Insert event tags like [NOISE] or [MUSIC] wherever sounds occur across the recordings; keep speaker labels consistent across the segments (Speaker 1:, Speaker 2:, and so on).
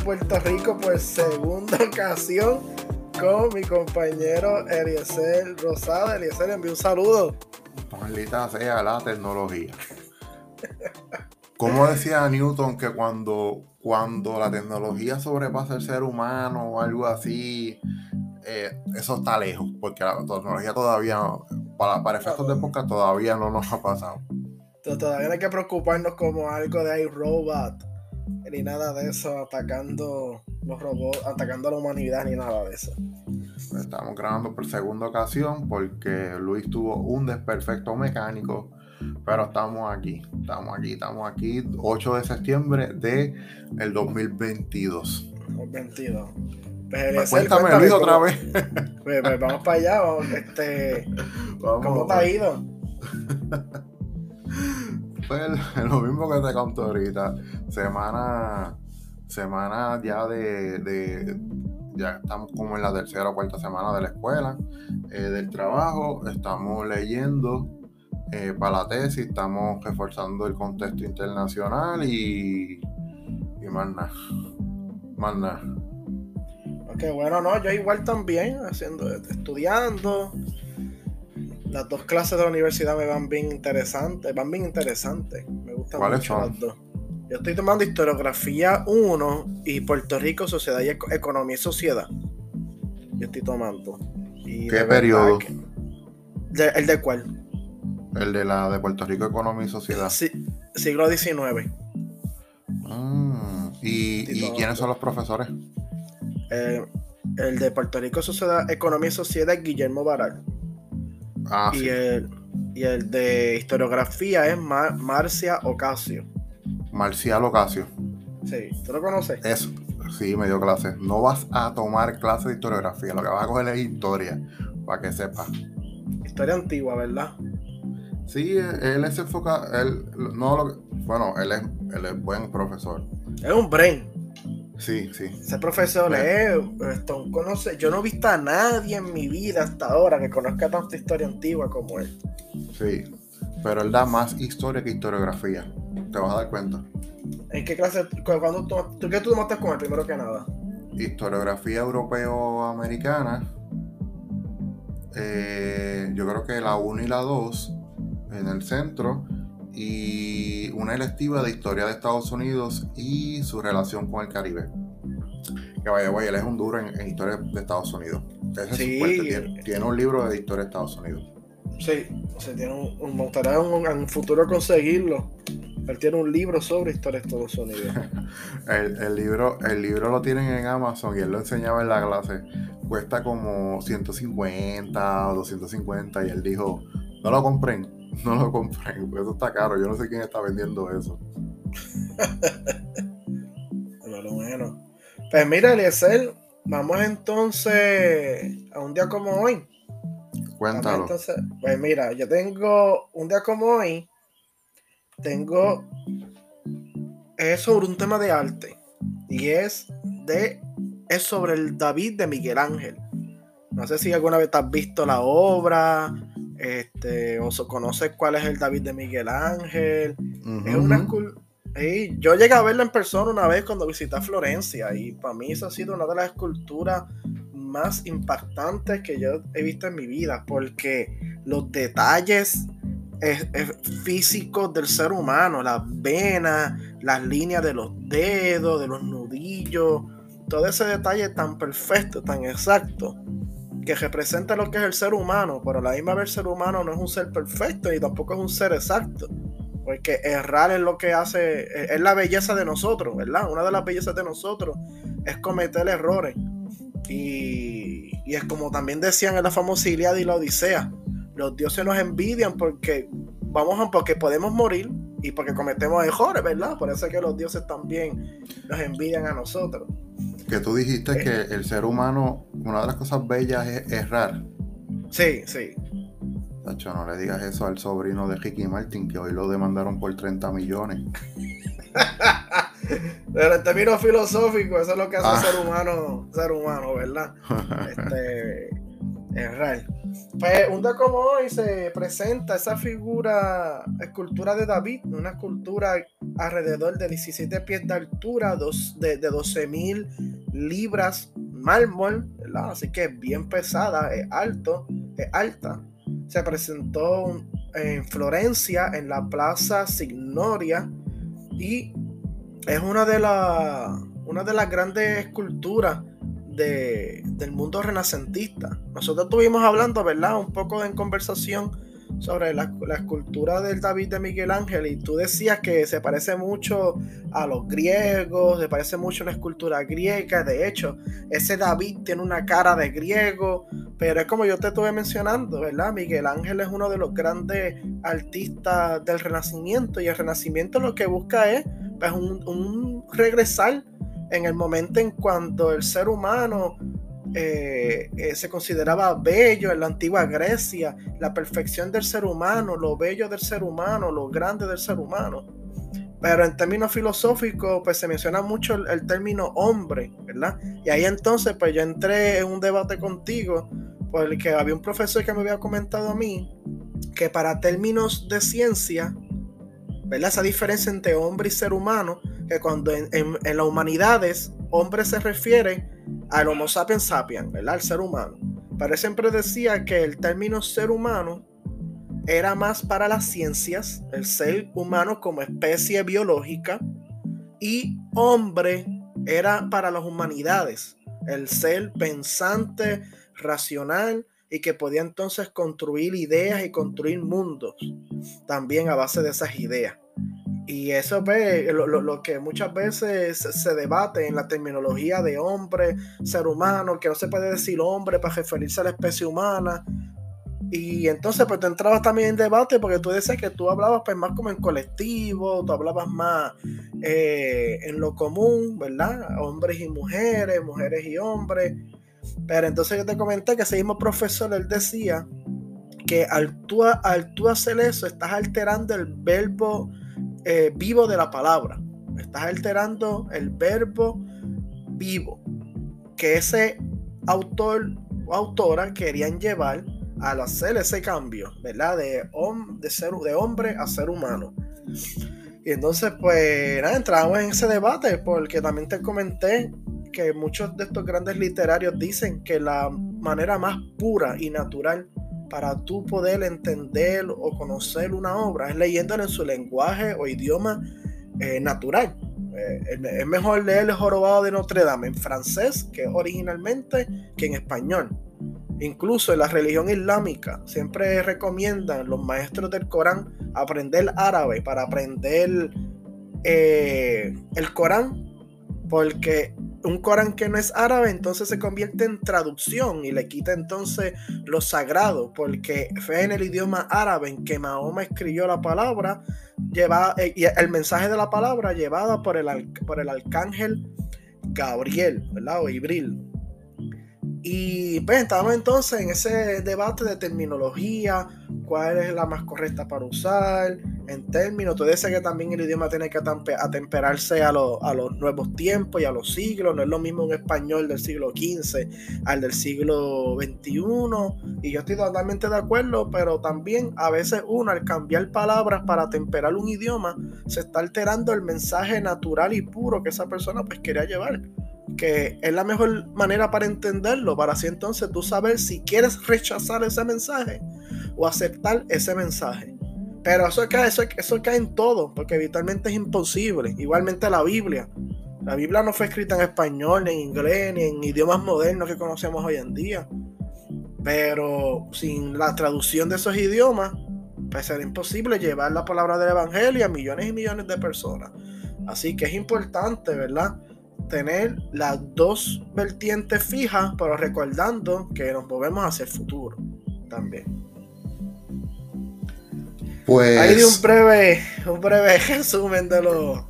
Speaker 1: Puerto Rico, por segunda [LAUGHS] ocasión con mi compañero Eliezer Rosada. Eliezer, envío un saludo.
Speaker 2: Maldita sea la tecnología. ¿Cómo decía Newton que cuando, cuando la tecnología sobrepasa el ser humano o algo así, eh, eso está lejos? Porque la tecnología todavía, para, para efectos de época, todavía no nos ha pasado.
Speaker 1: Todavía no hay que preocuparnos como algo de iRobot ni nada de eso atacando los robots, atacando a la humanidad ni nada de eso.
Speaker 2: Estamos grabando por segunda ocasión porque Luis tuvo un desperfecto mecánico pero estamos aquí, estamos aquí, estamos aquí, 8 de septiembre de el 2022.
Speaker 1: 2022.
Speaker 2: Pues, cuéntame, Luis, otra vez.
Speaker 1: Pues, pues, vamos para allá, vamos, este, [LAUGHS] ¿cómo te ha ido? [LAUGHS] [LAUGHS]
Speaker 2: lo mismo que te conté ahorita, semana, semana ya de, de ya estamos como en la tercera o cuarta semana de la escuela, eh, del trabajo, estamos leyendo eh, para la tesis, estamos reforzando el contexto internacional y, y más nada. Más nada.
Speaker 1: Ok, bueno, no, yo igual también, haciendo, estudiando. Las dos clases de la universidad me van bien interesantes, van bien interesantes. Me gustan mucho las dos. Yo estoy tomando historiografía 1 y Puerto Rico, Sociedad y Economía y Sociedad. Yo estoy tomando.
Speaker 2: ¿Qué periodo?
Speaker 1: ¿El de cuál?
Speaker 2: El de la de Puerto Rico Economía y Sociedad.
Speaker 1: Sí, siglo XIX.
Speaker 2: Mm, ¿Y, quiénes son los profesores?
Speaker 1: Eh, el de Puerto Rico Sociedad, Economía y Sociedad es Guillermo Baral. Ah, y, el, y el de historiografía es Marcia Ocasio.
Speaker 2: Marcial Ocasio.
Speaker 1: Sí, ¿tú lo conoces?
Speaker 2: Eso, sí, me dio clase. No vas a tomar clase de historiografía, lo que vas a coger es historia, para que sepas.
Speaker 1: Historia antigua, ¿verdad?
Speaker 2: Sí, él se enfoca, él no lo, bueno, él es, él es buen profesor.
Speaker 1: Es un brain.
Speaker 2: Sí, sí.
Speaker 1: Ese profesor es, esto, conoce, yo no he visto a nadie en mi vida hasta ahora que conozca tanta historia antigua como él.
Speaker 2: Sí, pero él da más historia que historiografía, te vas a dar cuenta.
Speaker 1: ¿En qué clase, cuando tú, qué tú tomaste con él primero que nada?
Speaker 2: Historiografía europeo-americana. Eh, yo creo que la 1 y la 2 en el centro y una electiva de historia de Estados Unidos y su relación con el Caribe. Que vaya, vaya, él es un duro en, historia de Estados Unidos. sí. tiene, un libro de historia de Estados Unidos.
Speaker 1: Sí, se tiene un, me gustaría en un futuro conseguirlo. Él tiene un libro sobre historia de Estados Unidos. [LAUGHS]
Speaker 2: el, libro, el libro lo tienen en Amazon y él lo enseñaba en la clase. Cuesta como 150 o 250 y él dijo, no lo compren, [LAUGHS] no lo compré, eso está caro. Yo no sé quién está vendiendo eso. [LAUGHS]
Speaker 1: bueno, bueno. Pues mira, Eliezer, vamos entonces a un día como hoy.
Speaker 2: Cuéntalo.
Speaker 1: pues mira, yo tengo un día como hoy, tengo es sobre un tema de arte y es de es sobre el David de Miguel Ángel. No sé si alguna vez has visto la obra este, o conoces cuál es el David de Miguel Ángel. Es una yo llegué a verlo en persona una vez cuando visité Florencia y para mí eso ha sido una de las esculturas más impactantes que yo he visto en mi vida porque los detalles físicos del ser humano, las venas, las líneas de los dedos, de los nudillos, todo ese detalle tan perfecto, tan exacto, que representa lo que es el ser humano, pero la misma vez el ser humano no es un ser perfecto y tampoco es un ser exacto. Porque errar es lo que hace, es la belleza de nosotros, ¿verdad? Una de las bellezas de nosotros es cometer errores. Y, y es como también decían en la famosa Iliada y la Odisea, los dioses nos envidian porque vamos a, porque podemos morir y porque cometemos errores, ¿verdad? Por eso es que los dioses también nos envidian a nosotros
Speaker 2: que tú dijiste que eh. el ser humano, una de las cosas bellas es errar.
Speaker 1: Sí, sí.
Speaker 2: Tacho, no le digas eso al sobrino de Ricky Martin, que hoy lo demandaron por 30 millones. [LAUGHS]
Speaker 1: Pero en términos filosóficos, eso es lo que hace ah. ser humano, ser humano, ¿verdad? [LAUGHS] Este, errar. Pues un día como hoy se presenta esa figura, escultura de David, una escultura alrededor de 17 pies de altura, dos, de, de 12 mil libras mármol, así que es bien pesada, es alto, es alta. Se presentó en Florencia, en la Plaza Signoria, y es una de, una de las grandes esculturas del mundo renacentista. Nosotros estuvimos hablando, ¿verdad? Un poco en conversación sobre la, escultura del David de Miguel Ángel y tú decías que se parece mucho a los griegos, se parece mucho a una escultura griega, de hecho, ese David tiene una cara de griego, pero es como yo te estuve mencionando, ¿verdad? Miguel Ángel es uno de los grandes artistas del Renacimiento y el Renacimiento lo que busca es pues, un, un regresar en el momento en cuando el ser humano eh, eh, se consideraba bello en la antigua Grecia, la perfección del ser humano, lo bello del ser humano, lo grande del ser humano. Pero en términos filosóficos, pues se menciona mucho el, término hombre, ¿verdad? Y ahí entonces, pues yo entré en un debate contigo, porque había un profesor que me había comentado a mí que para términos de ciencia, ¿verdad? Esa diferencia entre hombre y ser humano, que cuando en, en las humanidades hombre se refiere al Homo sapiens sapiens, ¿verdad? Al ser humano. Pero siempre decía que el término ser humano era más para las ciencias, el ser humano como especie biológica, y hombre era para las humanidades, el ser pensante, racional y que podía entonces construir ideas y construir mundos también a base de esas ideas. Y eso es pues, lo, que muchas veces se debate en la terminología de hombre, ser humano, que no se puede decir hombre para referirse a la especie humana. Y entonces pues te entrabas también en debate porque tú decías que tú hablabas pues más como en colectivo, tú hablabas más eh, en lo común, ¿verdad? Hombres y mujeres, mujeres y hombres. Pero entonces yo te comenté que ese mismo profesor, él decía que al tú, al tú hacer eso estás alterando el verbo eh, vivo de la palabra. Estás alterando el verbo vivo que ese autor o autora querían llevar al hacer ese cambio, ¿verdad? De, de, ser, de hombre a ser humano. Y entonces, pues, nada, entramos en ese debate porque también te comenté que muchos de estos grandes literarios dicen que la manera más pura y natural para tú poder entender o conocer una obra es leyéndola en su lenguaje o idioma eh, natural. Eh, es mejor leer el jorobado de Notre Dame en francés que originalmente que en español. Incluso en la religión islámica siempre recomiendan los maestros del Corán aprender árabe para aprender eh, el Corán porque un Corán que no es árabe, entonces se convierte en traducción y le quita entonces lo sagrado, porque fue en el idioma árabe en que Mahoma escribió la palabra, lleva, eh, y el mensaje de la palabra llevada por el, por el arcángel Gabriel, ¿verdad? O Ibril. Y pues estamos entonces en ese debate de terminología, cuál es la más correcta para usar, en términos. Tú dices que también el idioma tiene que atemperarse a, a los nuevos tiempos y a los siglos. No es lo mismo un español del siglo XV al del siglo XXI. Y yo estoy totalmente de acuerdo, pero también a veces uno al cambiar palabras para atemperar un idioma, se está alterando el mensaje natural y puro que esa persona pues quería llevar que es la mejor manera para entenderlo, para así entonces tú saber si quieres rechazar ese mensaje o aceptar ese mensaje. Pero eso cae, eso, eso cae en todo, porque habitualmente es imposible. Igualmente la Biblia. La Biblia no fue escrita en español, ni en inglés, ni en idiomas modernos que conocemos hoy en día. Pero sin la traducción de esos idiomas, pues será imposible llevar la palabra del Evangelio a millones y millones de personas. Así que es importante, ¿verdad? Tener las dos vertientes fijas, pero recordando que nos movemos hacia el futuro también. Pues. Ahí de un breve, un breve [LAUGHS] resumen de lo.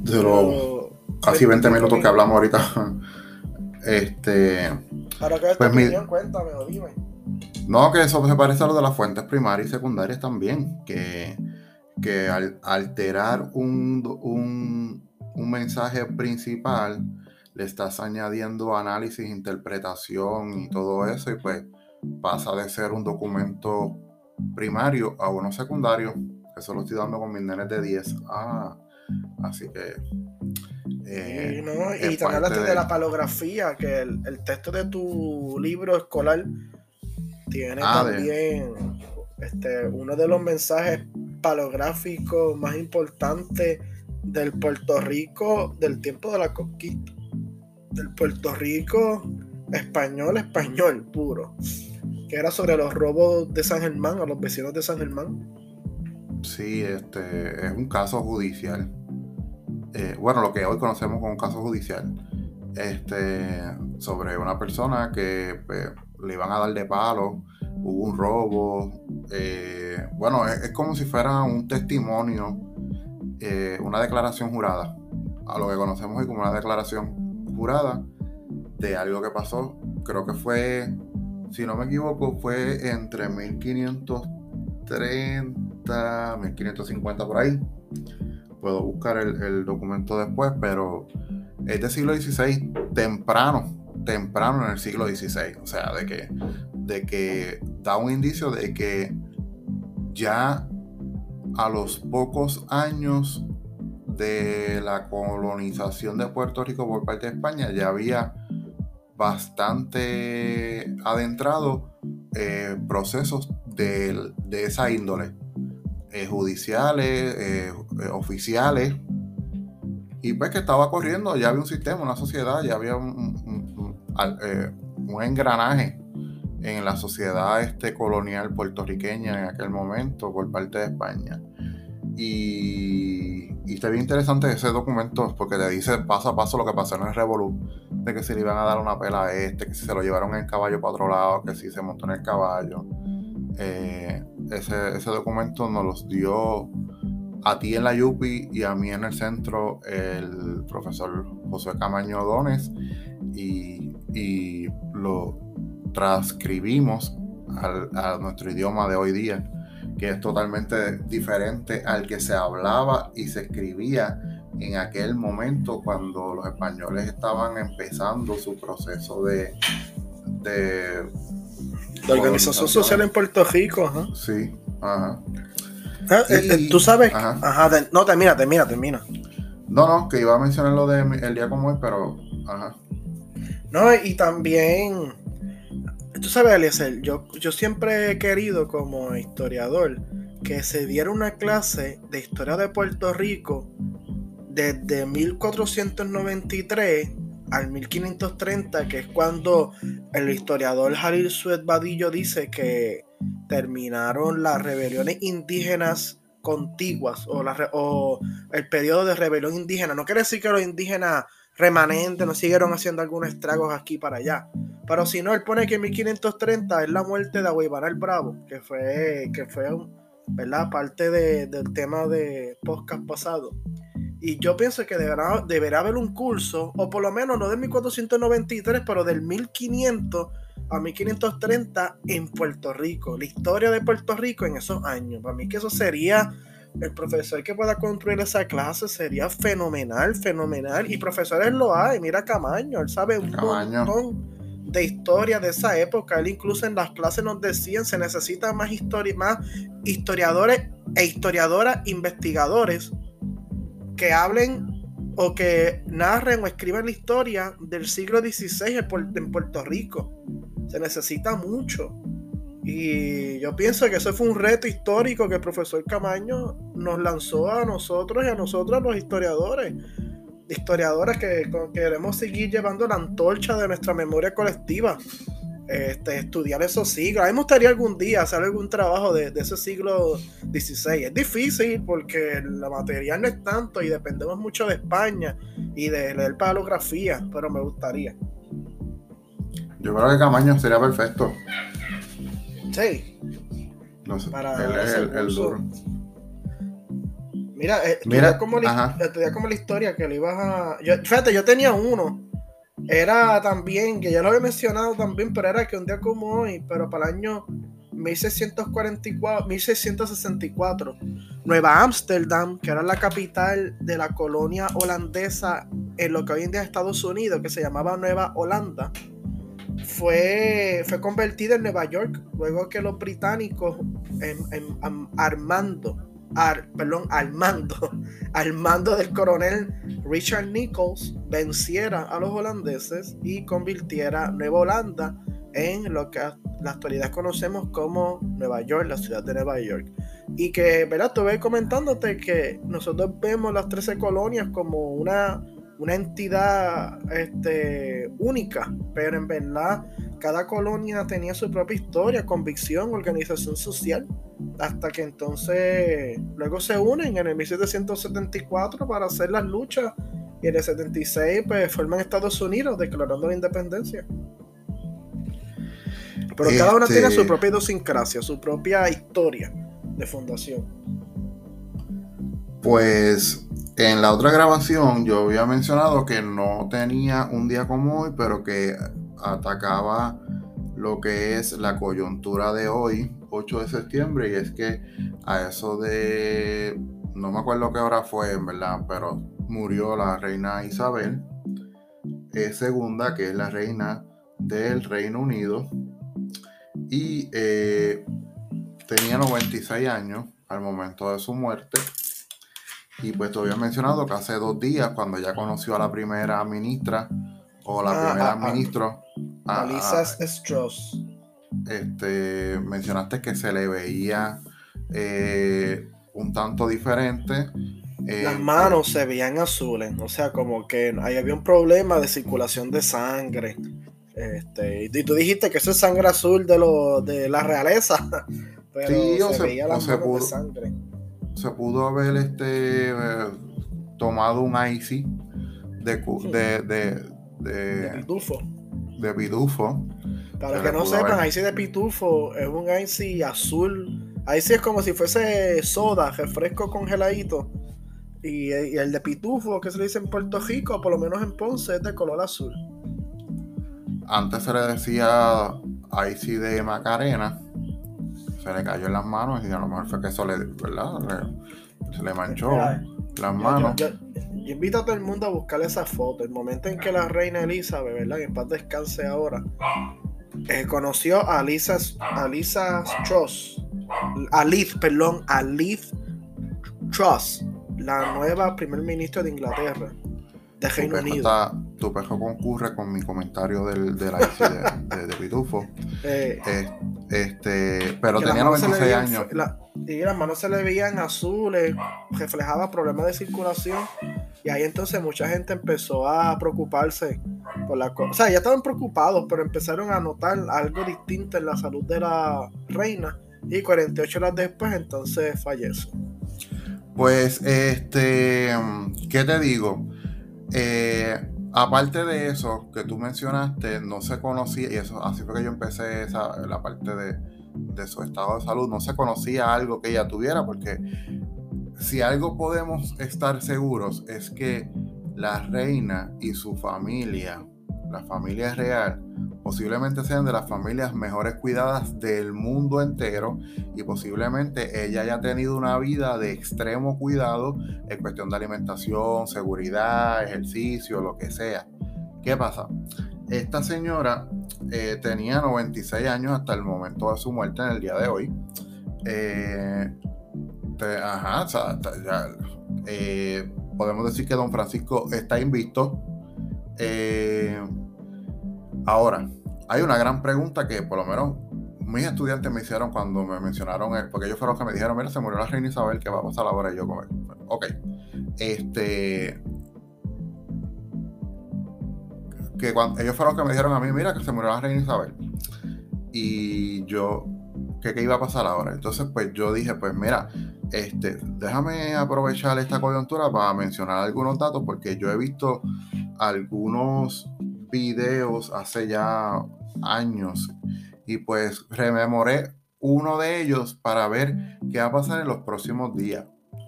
Speaker 2: De los casi 20 minutos que hablamos ahorita. Este.
Speaker 1: Para que pues mi, cuéntame o dime.
Speaker 2: No, que eso se parece a lo de las fuentes primarias y secundarias también. Que, que al alterar un, un, un mensaje principal, le estás añadiendo análisis, interpretación y todo eso. Y pues pasa de ser un documento primario a uno secundario. Eso lo estoy dando con mis nenes de 10. Ah, así que.
Speaker 1: Eh, y también hablaste de... la palografía, que el, texto de tu libro escolar tiene ah, también este, uno de los mensajes palográficos más importantes del Puerto Rico del tiempo de la conquista. Del Puerto Rico español, español puro. Que era sobre los robos de San Germán a los vecinos de San Germán.
Speaker 2: Sí, este es un caso judicial. Eh, bueno, lo que hoy conocemos como un caso judicial. Este, sobre una persona que pues, le iban a dar de palo, hubo un robo. Eh, bueno, es, como si fuera un testimonio, eh, una declaración jurada, a lo que conocemos hoy como una declaración jurada de algo que pasó. Creo que fue, si no me equivoco, fue entre 1530, 1550 por ahí. Puedo buscar el, el documento después, pero es del siglo XVI, temprano, temprano en el siglo XVI. O sea, de que, de que da un indicio de que ya a los pocos años de la colonización de Puerto Rico por parte de España ya había bastante adentrado eh, procesos de, esa índole, eh, judiciales, eh, oficiales, y pues que estaba corriendo, ya había un sistema, una sociedad, ya había un, engranaje en la sociedad este colonial puertorriqueña en aquel momento por parte de España. Y, y está bien interesante ese documento porque te dice paso a paso lo que pasó en el Revolu, de que si le iban a dar una pela a este, que si se lo llevaron en caballo para otro lado, que si se montó en el caballo. Eh, ese, ese, documento nos los dio a ti en la Yupi y a mí en el centro el profesor José Camaño Dones y, y lo transcribimos a nuestro idioma de hoy día que es totalmente diferente al que se hablaba y se escribía en aquel momento cuando los españoles estaban empezando su proceso de, de,
Speaker 1: organización social en Puerto Rico.
Speaker 2: Sí, ajá.
Speaker 1: Ah, eh, eh, Tú sabes, ajá, no, termina, termina, termina.
Speaker 2: No, no, que iba a mencionar lo de el día como hoy, pero, ajá.
Speaker 1: No, y también Tú sabes, Eliezer, yo, yo siempre he querido como historiador que se diera una clase de historia de Puerto Rico desde 1493 al 1530, que es cuando el historiador Jalil Suet Badillo dice que terminaron las rebeliones indígenas contiguas o, o el periodo de rebelión indígena. No quiere decir que los indígenas remanentes no siguieron haciendo algunos estragos aquí para allá, pero si no, él pone que en 1530 es la muerte de Agüeybar el Bravo, que fue, que fue ¿verdad? parte del tema de podcast pasado. Y yo pienso que deberá, deberá haber un curso, o por lo menos no de 1493, pero del 1500 a 1530 en Puerto Rico. La historia de Puerto Rico en esos años. Para mí que eso sería el profesor que pueda construir esa clase sería fenomenal, fenomenal. Y profesores lo hay. Mira Camaño, él sabe un montón de historia de esa época. Él incluso en las clases nos decían se necesita más, más historiadores e historiadoras investigadores que hablen o que narren o escriban la historia del siglo XVI en Puerto Rico. Se necesita mucho. Y yo pienso que eso fue un reto histórico que el profesor Camaño nos lanzó a nosotros y a nosotros los historiadores historiadoras que, queremos seguir llevando la antorcha de nuestra memoria colectiva. Este, estudiar esos siglos. A mí me gustaría algún día hacer algún trabajo de, ese siglo XVI. Es difícil porque la material no es tanto y dependemos mucho de España y de leer palografía, pero me gustaría.
Speaker 2: Yo creo que Camaño sería perfecto.
Speaker 1: Sí.
Speaker 2: No sé, para él es el, duro.
Speaker 1: Mira, eh, Mira como la, como la historia que le ibas a. Yo, fíjate, yo tenía uno. Era también, que ya lo había mencionado también, pero era que un día como hoy, pero para el año 1644, 1664, Nueva Ámsterdam, que era la capital de la colonia holandesa en lo que hoy en día es Estados Unidos, que se llamaba Nueva Holanda, fue, fue convertida en Nueva York luego que los británicos en, armando, perdón, al mando, al [LAUGHS] mando del coronel Richard Nichols venciera a los holandeses y convirtiera Nueva Holanda en lo que la actualidad conocemos como Nueva York, la ciudad de Nueva York. Y que, ¿verdad? Estuve comentándote que nosotros vemos las 13 colonias como una una entidad este, única, pero en verdad cada colonia tenía su propia historia, convicción, organización social, hasta que entonces luego se unen en el 1774 para hacer las luchas y en el 76 pues forman Estados Unidos declarando la independencia. Pero cada una tiene su este propia idiosincrasia, su propia historia de fundación.
Speaker 2: Pues en la otra grabación yo había mencionado que no tenía un día como hoy, pero que atacaba lo que es la coyuntura de hoy, 8 de septiembre, y es que a eso de, no me acuerdo qué hora fue, en verdad, pero murió la reina Isabel II, que es la reina del Reino Unido, y eh, tenía 96 años al momento de su muerte. Y pues te había mencionado que hace dos días, cuando ya conoció a la primera ministra o la ah, primera ah, ah. ministra,
Speaker 1: Alisa Strauss.
Speaker 2: Este, mencionaste que se le veía eh, un tanto diferente.
Speaker 1: Eh, Las manos se veían azules, o sea, como que ahí había un problema de circulación de sangre. Este, y tú dijiste que eso es sangre azul de, lo, de la realeza, [LAUGHS] pero se, veía las manos de sangre
Speaker 2: se pudo haber este, eh, tomado un IC de, de, de,
Speaker 1: de, pitufo.
Speaker 2: De pitufo.
Speaker 1: Para que no sepan, IC de pitufo es un IC azul. IC es como si fuese soda, refresco congeladito. Y, el de pitufo, que se le dice en Puerto Rico, por lo menos en Ponce, es de color azul.
Speaker 2: Antes se le decía IC de Macarena se le cayó en las manos y a lo mejor fue que eso le, ¿verdad? se le manchó las manos.
Speaker 1: Yo, invito a todo el mundo a buscar esa foto. El momento en que la reina Elizabeth, ¿verdad? Que en paz descanse ahora, eh, conoció a Lisa, a Lisa Truss, a Liz, perdón, a Liz Truss, la nueva primer ministra de Inglaterra de Reino Unido.
Speaker 2: tu pejo concurre con mi comentario del, del de, de, Pitufo. [LAUGHS] Eh, este, pero tenía 96 años.
Speaker 1: y las manos se le veían azules, reflejaba problemas de circulación. Y ahí entonces mucha gente empezó a preocuparse por la cosa. O sea, ya estaban preocupados, pero empezaron a notar algo distinto en la salud de la reina. Y 48 horas después, entonces fallece.
Speaker 2: Pues, este, ¿qué te digo? Eh, aparte de eso que tú mencionaste, no se conocía, y eso así fue que yo empecé esa, la parte de, de su estado de salud, no se conocía algo que ella tuviera, porque si algo podemos estar seguros es que la reina y su familia, la familia real, posiblemente sean de las familias mejores cuidadas del mundo entero y posiblemente ella haya tenido una vida de extremo cuidado en cuestión de alimentación, seguridad, ejercicio, lo que sea. ¿Qué pasa? Esta señora eh, tenía 96 años hasta el momento de su muerte en el día de hoy. Eh, ajá, eh, podemos decir que don Francisco está invisto. Ahora, hay una gran pregunta que por lo menos mis estudiantes me hicieron cuando me mencionaron, él, porque ellos fueron los que me dijeron, mira, se murió la reina Isabel, ¿qué va a pasar ahora? Y yo como, ok, este... Que cuando, ellos fueron los que me dijeron a mí, mira, que se murió la reina Isabel. Y yo, ¿qué, ¿qué iba a pasar ahora? Entonces, pues yo dije, pues mira, este, déjame aprovechar esta coyuntura para mencionar algunos datos, porque yo he visto algunos videos hace ya años y pues rememoré uno de ellos para ver qué va a pasar en los próximos días.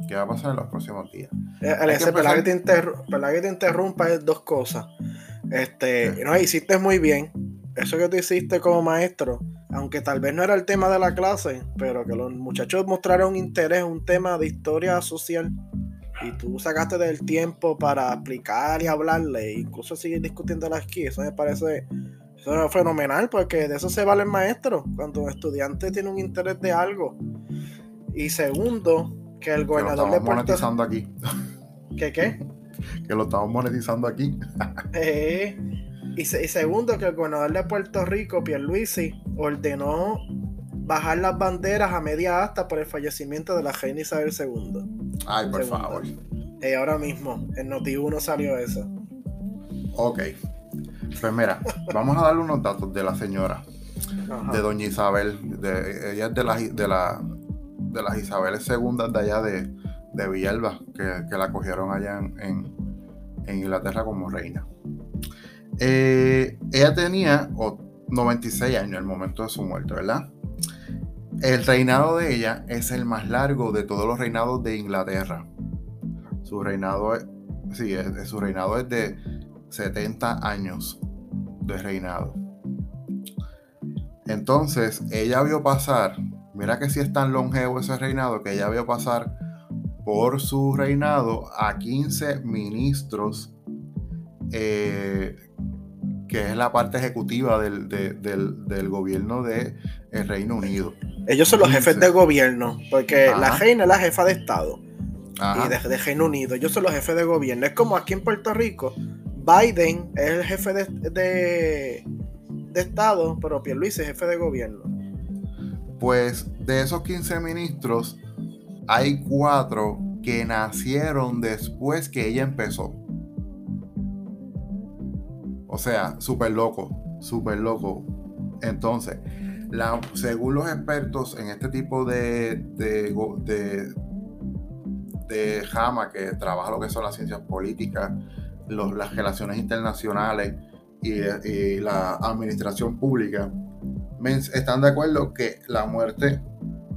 Speaker 2: ¿Qué va a pasar en los próximos días?
Speaker 1: Eh, que que, te interrumpa es dos cosas. Este, no, hiciste muy bien. Eso que tú hiciste como maestro, aunque tal vez no era el tema de la clase, pero que los muchachos mostraron interés, un tema de historia social y tú sacaste del tiempo para explicar y hablarle, e incluso seguir discutiendo aquí, eso me parece Eso es fenomenal porque de eso se vale el maestro, cuando un estudiante tiene un interés de algo. Y segundo, que el gobernador
Speaker 2: que lo
Speaker 1: de
Speaker 2: monetizando aquí.
Speaker 1: ¿Qué qué?
Speaker 2: que lo estamos monetizando aquí.
Speaker 1: Eh, y, y, segundo, que el gobernador de Puerto Rico, Pierluisi, ordenó bajar las banderas a media asta por el fallecimiento de la reina Isabel II.
Speaker 2: Ay, por favor.
Speaker 1: Eh, ahora mismo, en Noti1 salió eso.
Speaker 2: Ok. Pues mira, vamos a darle unos datos de la señora, de doña Isabel. De, ella es de, la, de, la, de las Isabeles segundas de allá de, de Villalba, que, la cogieron allá en, Inglaterra como reina. Eh, ella tenía 96 años en el momento de su muerte, ¿verdad? El reinado de ella es el más largo de todos los reinados de Inglaterra. Su reinado es, sí, su reinado es de 70 años de reinado. Entonces, ella vio pasar, mira que si es tan longevo ese reinado, que ella vio pasar por su reinado a 15 ministros, eh, que es la parte ejecutiva del, gobierno del Reino Unido.
Speaker 1: Ellos son los jefes de gobierno, porque la reina es la jefa de Estado. Y de, Reino Unido, ellos son los jefes de gobierno. Es como aquí en Puerto Rico, Biden es el jefe de, de, de Estado, pero Pierluisi es jefe de gobierno.
Speaker 2: Pues de esos 15 ministros, hay cuatro que nacieron después que ella empezó. O sea, súper loco, súper loco. Entonces, según los expertos en este tipo de, de, de, de jama que trabaja lo que son las ciencias políticas, las relaciones internacionales y, y, la administración pública, están de acuerdo que la muerte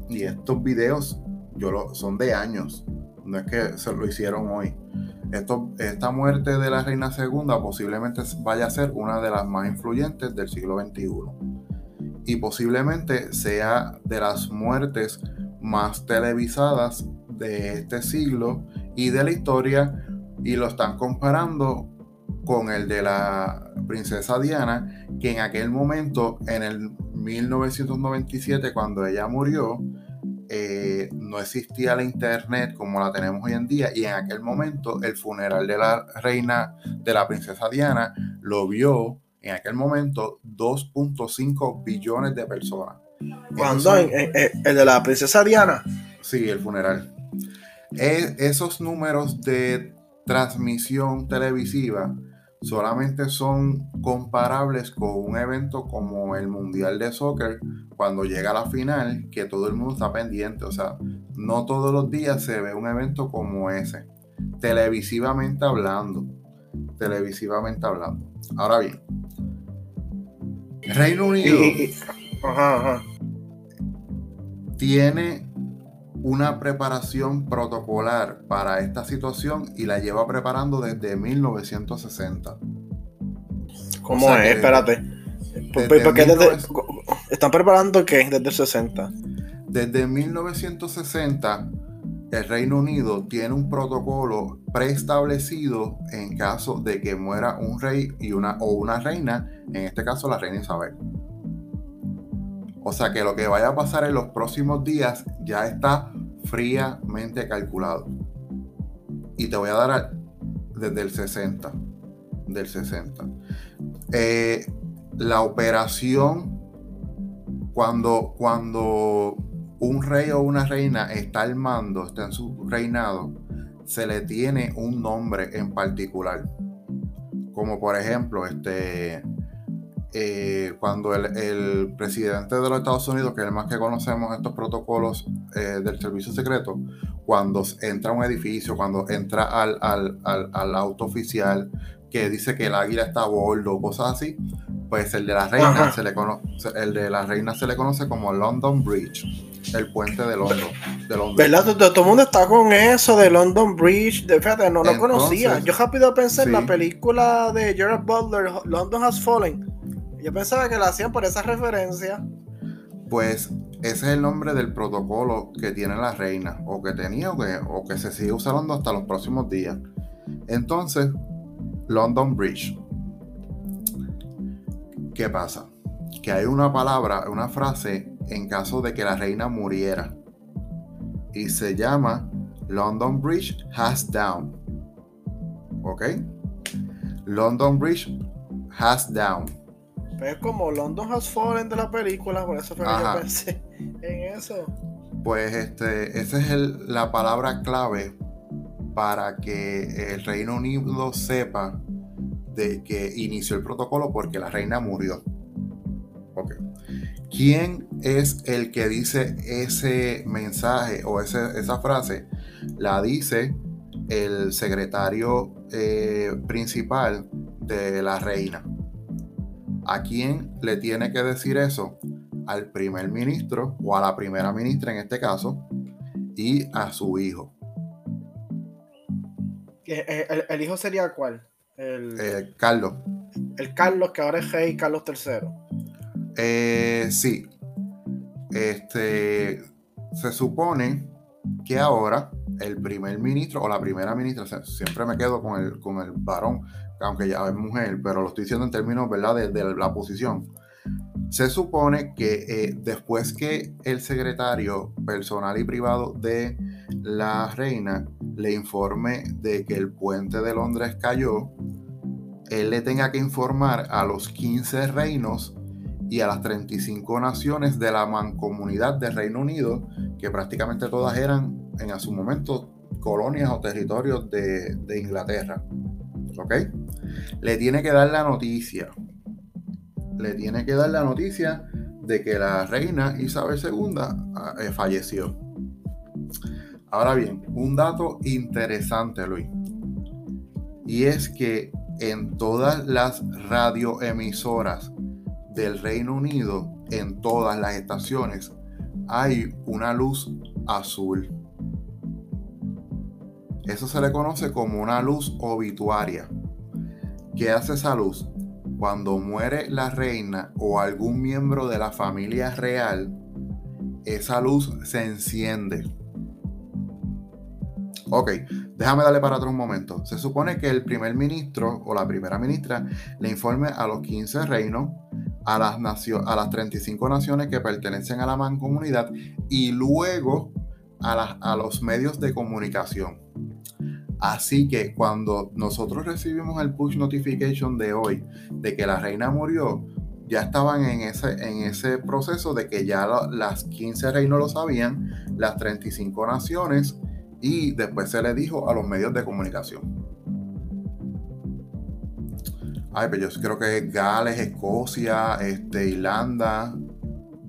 Speaker 2: y estos videos yo lo, son de años, no es que se lo hicieron hoy. Esto, esta muerte de la reina segunda posiblemente vaya a ser una de las más influyentes del siglo XXI. Y posiblemente sea de las muertes más televisadas de este siglo y de la historia. Y lo están comparando con el de la princesa Diana, que en aquel momento, en el 1997, cuando ella murió, eh, no existía la internet como la tenemos hoy en día y en aquel momento el funeral de la reina de la princesa Diana lo vio en aquel momento 2.5 billones de personas.
Speaker 1: ¿Cuándo? ¿El de la princesa Diana?
Speaker 2: Sí, el funeral. esos números de transmisión televisiva solamente son comparables con un evento como el Mundial de Soccer cuando llega a la final, que todo el mundo está pendiente. O sea, no todos los días se ve un evento como ese, televisivamente hablando. Televisivamente hablando. Ahora bien, Reino Unido tiene una preparación protocolar para esta situación y la lleva preparando desde 1960.
Speaker 1: ¿Cómo es? Espérate. ¿Están preparando qué desde el 60?
Speaker 2: Desde 1960, el Reino Unido tiene un protocolo preestablecido en caso de que muera un rey y una, o una reina, en este caso la reina Isabel. O sea que lo que vaya a pasar en los próximos días ya está fríamente calculado. Y te voy a dar desde el 60. Del 60. Eh, la operación, cuando, cuando un rey o una reina está al mando, está en su reinado, se le tiene un nombre en particular. Como por ejemplo, este eh, cuando el, presidente de los Estados Unidos, que es el más que conocemos estos protocolos eh, del servicio secreto, cuando entra a un edificio, cuando entra al, al, auto oficial que dice que el águila está a bordo, cosas así, pues el de la reina se le conoce, el de la reina se le conoce como London Bridge, el puente de London. De.
Speaker 1: ¿Verdad? Todo, el mundo está con eso de London Bridge. De, fíjate, no lo conocía. Yo rápido pensé en la película de Gerard Butler, London Has Fallen yo pensaba que lo hacían por esa referencia.
Speaker 2: Pues ese es el nombre del protocolo que tiene la reina, o que tenía, o que, o que se sigue usando hasta los próximos días. Entonces, London Bridge. ¿Qué pasa? Que hay una palabra, una frase en caso de que la reina muriera. Y se llama London Bridge has down. ¿Ok? London Bridge has down.
Speaker 1: Pues es como London has fallen de la película, por eso fue que yo pensé [LAUGHS] en eso.
Speaker 2: Pues este, esa es la palabra clave para que el Reino Unido sepa de que inició el protocolo porque la reina murió. Okay. ¿Quién es el que dice ese mensaje o esa frase? La dice el secretario eh, principal de la reina. ¿A quién le tiene que decir eso? Al primer ministro o a la primera ministra en este caso y a su hijo.
Speaker 1: ¿El, hijo sería cuál?
Speaker 2: El, eh, Carlos.
Speaker 1: El Carlos que ahora es rey Carlos III.
Speaker 2: Eh, sí. Este se supone que ahora el primer ministro o la primera ministra, siempre me quedo con el, con el varón, aunque ya es mujer, pero lo estoy diciendo en términos ¿verdad? De, la posición. Se supone que eh, después que el secretario personal y privado de la reina le informe de que el puente de Londres cayó, él le tenga que informar a los 15 reinos y a las 35 naciones de la mancomunidad del Reino Unido, que prácticamente todas eran en su momento colonias o territorios de, de Inglaterra. ¿Ok? Le tiene que dar la noticia. Le tiene que dar la noticia de que la reina Isabel II ah, eh, falleció. Ahora bien, un dato interesante, Luis. Y es que en todas las radioemisoras del Reino Unido, en todas las estaciones, hay una luz azul. Eso se le conoce como una luz obituaria. ¿Qué hace esa luz? Cuando muere la reina o algún miembro de la familia real, esa luz se enciende. Ok, déjame darle para un momento. Se supone que el primer ministro o la primera ministra le informe a los 15 reinos, a las, a las 35 naciones que pertenecen a la mancomunidad y luego a los medios de comunicación. Así que cuando nosotros recibimos el push notification de hoy de que la reina murió, ya estaban en ese, en ese proceso de que ya las 15 reinos lo sabían, las 35 naciones, y después se le dijo a los medios de comunicación. Ay, pero yo creo que es Gales, Escocia, este, Irlanda.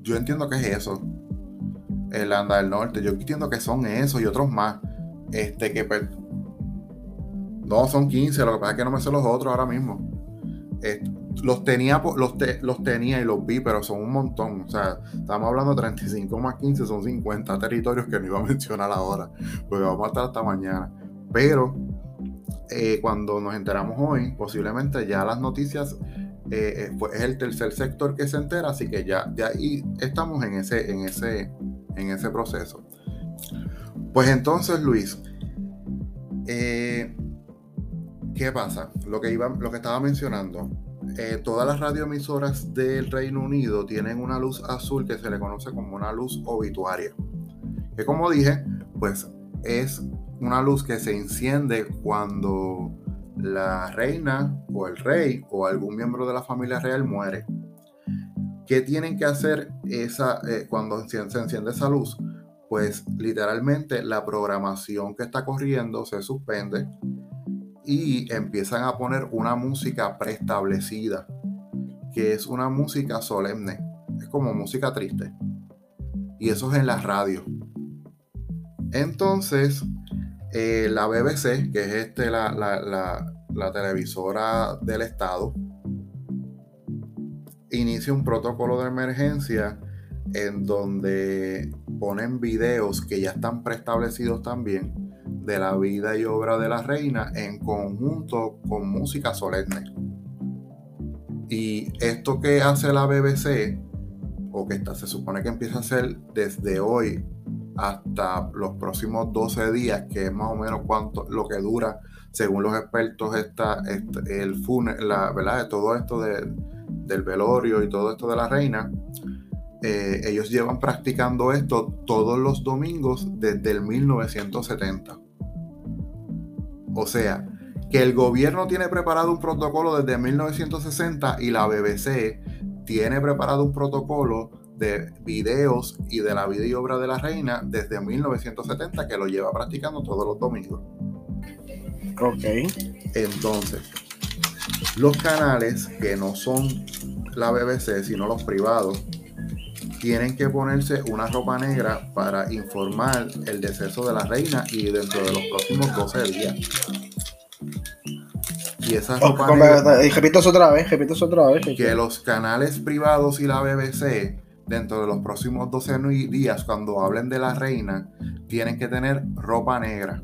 Speaker 2: Yo entiendo que es eso. Irlanda del Norte. Yo entiendo que son esos y otros más. Este, que no, son 15, lo que pasa es que no me sé los otros ahora mismo. Eh, los, tenía, los, los tenía y los vi, pero son un montón. O sea, estamos hablando de 35 más 15, son 50 territorios que no iba a [LAUGHS] mencionar ahora, porque vamos a estar hasta mañana. Pero eh, cuando nos enteramos hoy, posiblemente ya las noticias pues es el tercer sector que se entera, así que ya, ya ahí estamos en ese, en, ese, en ese proceso. Pues entonces, Luis, eh, ¿Qué pasa? Lo que, iba, lo que estaba mencionando. Eh, todas las radioemisoras del Reino Unido tienen una luz azul que se le conoce como una luz obituaria. Que como dije, pues es una luz que se enciende cuando la reina o el rey o algún miembro de la familia real muere. ¿Qué tienen que hacer esa, eh, cuando se enciende esa luz? Pues literalmente la programación que está corriendo se suspende y empiezan a poner una música preestablecida, que es una música solemne, es como música triste. Y eso es en la radio. Entonces, eh, la BBC, que es este, la, la televisora del Estado, inicia un protocolo de emergencia en donde ponen videos que ya están preestablecidos también de la vida y obra de la reina en conjunto con música solemne. Y esto que hace la BBC, o que se supone que empieza a hacer desde hoy hasta los próximos 12 días, que es más o menos cuánto lo que dura, según los expertos, está, el funeral, la verdad, todo esto de, del velorio y todo esto de la reina, eh, ellos llevan practicando esto todos los domingos desde el 1970. O sea, que el gobierno tiene preparado un protocolo desde 1960 y la BBC tiene preparado un protocolo de videos y de la vida y obra de la reina desde 1970 que lo lleva practicando todos los domingos.
Speaker 1: Ok.
Speaker 2: Entonces, los canales que no son la BBC, sino los privados, tienen que ponerse una ropa negra para informar el deceso de la reina y dentro de los próximos 12 días. Y esa ropa negra,
Speaker 1: repito otra vez, repito otra vez.
Speaker 2: que los canales privados y la BBC dentro de los próximos 12 días, cuando hablen de la reina, tienen que tener ropa negra.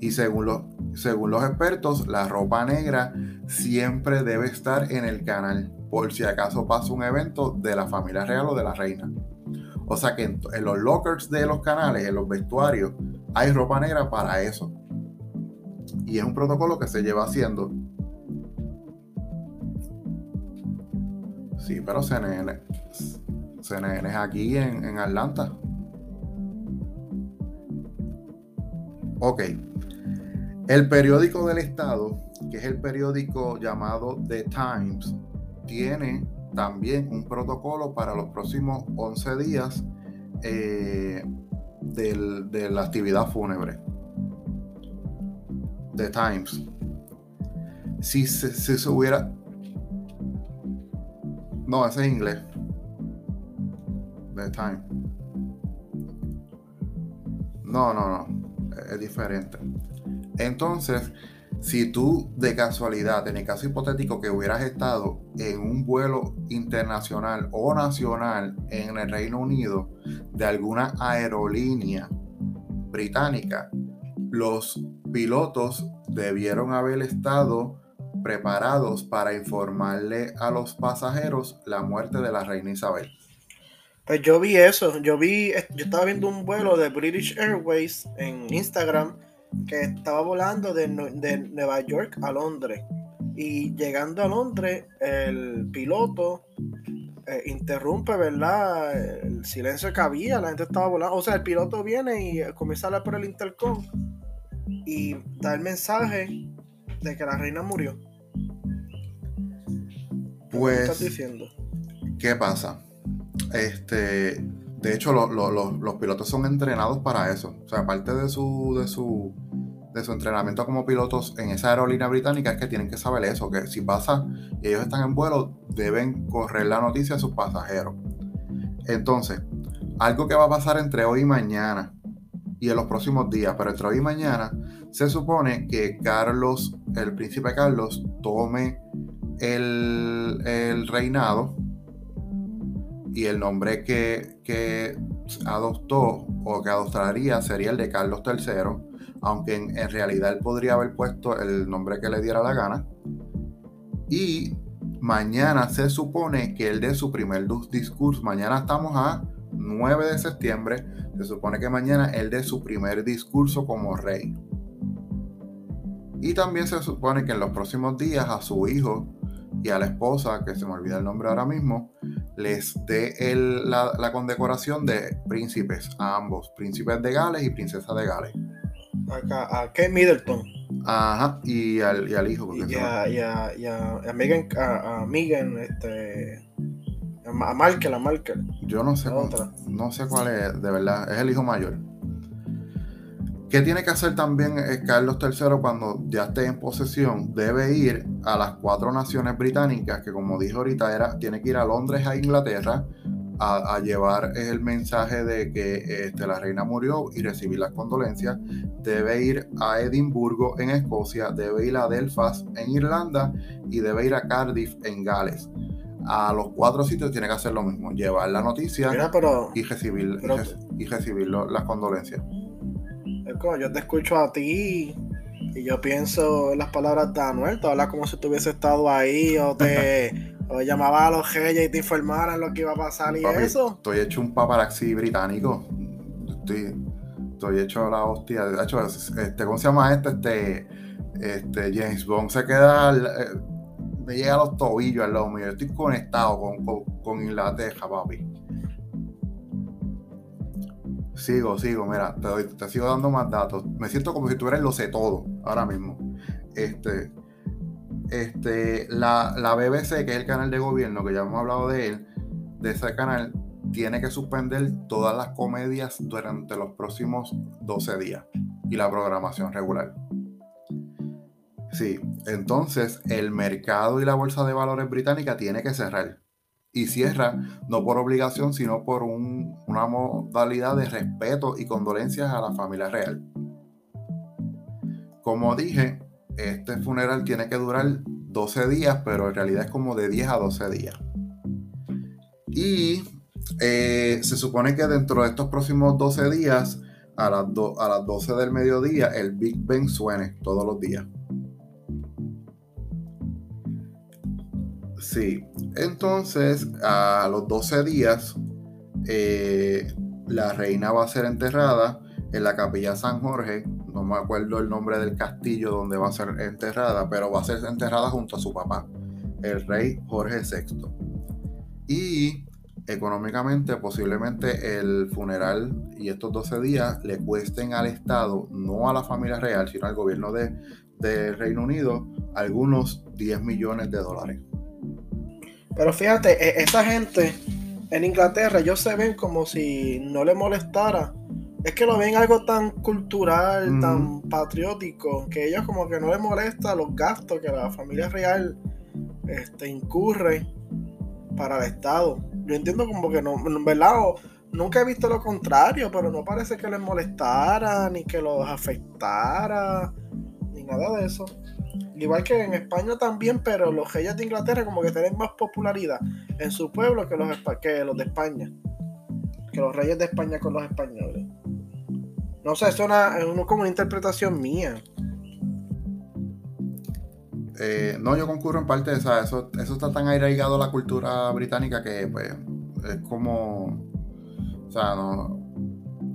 Speaker 2: Y según los, según los expertos, la ropa negra siempre debe estar en el canal, por si acaso pasa un evento de la familia real o de la reina. O sea que en, los lockers de los canales, en los vestuarios, hay ropa negra para eso. Y es un protocolo que se lleva haciendo Sí, pero CNN. CNN es aquí en, en Atlanta. Ok. El periódico del estado, que es el periódico llamado The Times, tiene también un protocolo para los próximos 11 días eh, de la actividad fúnebre. The Times. Si se, si se hubiera no, ese es inglés. The Time. No, no, no. Es diferente. Entonces, si tú de casualidad, en el caso hipotético que hubieras estado en un vuelo internacional o nacional en el Reino Unido de alguna aerolínea británica, los pilotos debieron haber estado preparados para informarle a los pasajeros la muerte de la reina Isabel.
Speaker 1: Pues yo vi eso, yo vi, yo estaba viendo un vuelo de British Airways en Instagram que estaba volando de, Nueva York a Londres. Y llegando a Londres, el piloto eh, interrumpe, ¿verdad? El silencio que había, la gente estaba volando. O sea, el piloto viene y comienza a hablar por el intercom y da el mensaje de que la reina murió.
Speaker 2: Pues, ¿Qué estás diciendo? ¿Qué pasa? Este, de hecho, los pilotos son entrenados para eso. O sea, aparte de su, de su, de su entrenamiento como pilotos en esa aerolínea británica, es que tienen que saber eso, que si pasa y ellos están en vuelo, deben correr la noticia a sus pasajeros. Entonces, algo que va a pasar entre hoy y mañana y en los próximos días, pero entre hoy y mañana, se supone que Carlos, el príncipe Carlos, tome el, reinado y el nombre que, adoptó o que adoptaría sería el de Carlos III, aunque en, realidad él podría haber puesto el nombre que le diera la gana. Y mañana se supone que él de su primer discurso, mañana estamos a 9 de septiembre, se supone que mañana él de su primer discurso como rey. Y también se supone que en los próximos días a su hijo y a la esposa, que se me olvida el nombre ahora mismo, les dé la, condecoración de príncipes a ambos, príncipes de Gales y princesa de Gales.
Speaker 1: A, a Kate Middleton.
Speaker 2: Ajá, y al, y al hijo.
Speaker 1: Y a, y, a, y a, Megan, a, Megan, este, a Markel, a Markel.
Speaker 2: Yo no sé, no sé cuál es, de verdad, es el hijo mayor. ¿Qué tiene que hacer también eh, Carlos III cuando ya esté en posesión? Debe ir a las cuatro naciones británicas, que como dije ahorita, era, tiene que ir a Londres, a Inglaterra, a, llevar el mensaje de que este, la reina murió y recibir las condolencias. Debe ir a Edimburgo, en Escocia, debe ir a Belfast, en Irlanda, y debe ir a Cardiff, en Gales. A los cuatro sitios tiene que hacer lo mismo, llevar la noticia y recibir, y, recibir las condolencias.
Speaker 1: Yo te escucho a ti y yo pienso en las palabras de Anuel, te hablas como si tú hubieses estado ahí o te [LAUGHS] llamaba a los reyes y te informaran lo que iba a pasar y eso.
Speaker 2: Estoy hecho un paparazzi británico. Estoy, estoy hecho la hostia. De hecho, este, ¿cómo se llama este? Este, este James Bond se queda. Eh, me llega a los tobillos al lado mío. Yo estoy conectado con, con, con Inglaterra, papi. Sigo, sigo, mira, te, te, sigo dando más datos. Me siento como si tú eres lo sé todo ahora mismo. Este, este, la, la BBC, que es el canal de gobierno, que ya hemos hablado de él, de ese canal, tiene que suspender todas las comedias durante los próximos 12 días y la programación regular. Sí, entonces el mercado y la bolsa de valores británica tiene que cerrar. Y cierra no por obligación, sino por una modalidad de respeto y condolencias a la familia real. Como dije, este funeral tiene que durar 12 días, pero en realidad es como de 10 a 12 días. Y eh, se supone que dentro de estos próximos 12 días, a las, a las 12 del mediodía, el Big Bang suene todos los días. Sí, entonces a los 12 días eh, la reina va a ser enterrada en la capilla San Jorge. No me acuerdo el nombre del castillo donde va a ser enterrada, pero va a ser enterrada junto a su papá, el rey Jorge VI. Y económicamente posiblemente el funeral y estos 12 días le cuesten al Estado, no a la familia real, sino al gobierno de, Reino Unido, algunos 10 millones de dólares.
Speaker 1: Pero fíjate, e, esa gente en Inglaterra, ellos se ven como si no le molestara. Es que lo ven algo tan cultural, tan patriótico, que ellos como que no les molesta los gastos que la familia real este, incurre para el Estado. Yo entiendo como que no, ¿verdad? nunca he visto lo contrario, pero no parece que les molestara, ni que los afectara, ni nada de eso. Igual que en España también, pero los reyes de Inglaterra como que tienen más popularidad en su pueblo que los, que los de España. Que los reyes de España con los españoles. No sé, es una, es como una interpretación mía.
Speaker 2: Eh, no, yo concurro en parte, esa eso, eso está tan arraigado a la cultura británica que pues es como, o sea, no,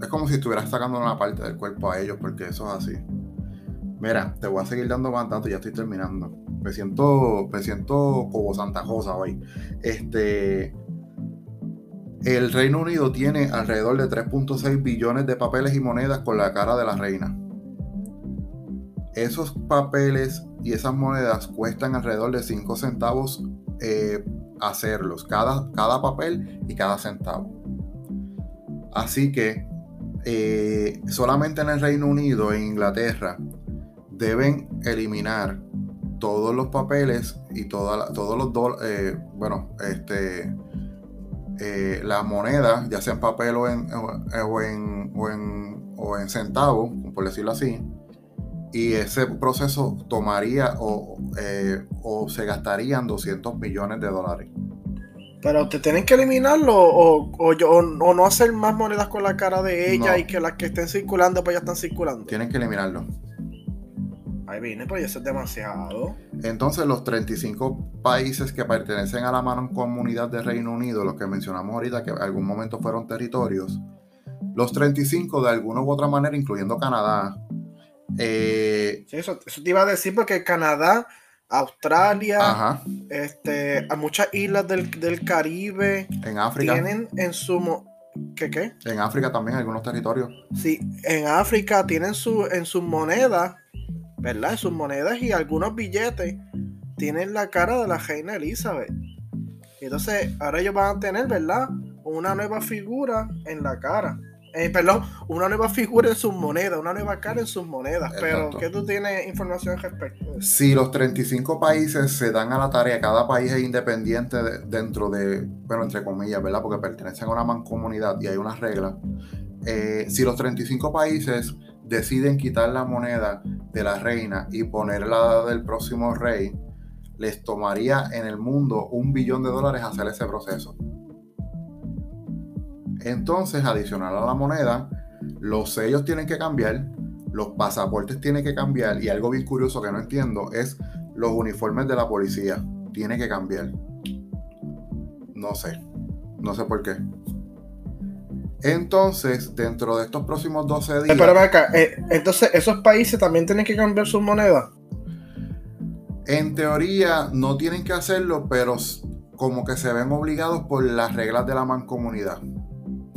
Speaker 2: es como si estuvieras sacando una parte del cuerpo a ellos porque eso es así. Mira, te voy a seguir dando más datos, ya estoy terminando. Me siento, me siento como Santa Rosa hoy. Este, el Reino Unido tiene alrededor de 3.6 billones de papeles y monedas con la cara de la reina. Esos papeles y esas monedas cuestan alrededor de 5 centavos eh, hacerlos, cada, cada papel y cada centavo. Así que eh, solamente en el Reino Unido e Inglaterra deben eliminar todos los papeles y todos los eh, bueno, este, las monedas, ya sea en papel o en, o en, o en, o en centavos, por decirlo así, y ese proceso tomaría eh, o, se gastarían 200 millones de dólares.
Speaker 1: Pero te tienen que eliminarlo o, o, no hacer más monedas con la cara de ella y que las que estén circulando pues ya están circulando.
Speaker 2: Tienen que eliminarlo.
Speaker 1: Ahí viene, pues eso es demasiado.
Speaker 2: Entonces los 35 países que pertenecen a la mano comunidad de Reino Unido, los que mencionamos ahorita que en algún momento fueron territorios, los 35 de alguna u otra manera, incluyendo Canadá,
Speaker 1: eh, eso, te iba a decir porque Canadá, Australia, este, a muchas islas del, Caribe
Speaker 2: en África
Speaker 1: tienen en su ¿Qué qué?
Speaker 2: En África también algunos territorios.
Speaker 1: Sí, en África tienen su en sus monedas, ¿verdad? En sus monedas y algunos billetes tienen la cara de la reina Elizabeth. entonces, ahora ellos van a tener, ¿verdad? Una nueva figura en la cara. Eh, perdón, una nueva figura en sus monedas, una nueva cara en sus monedas. Pero, ¿qué tú tienes información al respecto?
Speaker 2: Si los 35 países se dan a la tarea, cada país es independiente dentro de, bueno, entre comillas, ¿verdad? Porque pertenecen a una mancomunidad y hay unas reglas. Eh, si los 35 países deciden quitar la moneda de la reina y ponerla del próximo rey, les tomaría en el mundo un billón de dólares hacer ese proceso. Entonces, adicional a la moneda, los sellos tienen que cambiar, los pasaportes tienen que cambiar y algo bien curioso que no entiendo es los uniformes de la policía. Tiene que cambiar. No sé. No sé por qué. Entonces, dentro de estos próximos 12 días.
Speaker 1: acá. Eh, entonces, ¿esos países también tienen que cambiar sus monedas?
Speaker 2: En teoría no tienen que hacerlo, pero como que se ven obligados por las reglas de la mancomunidad.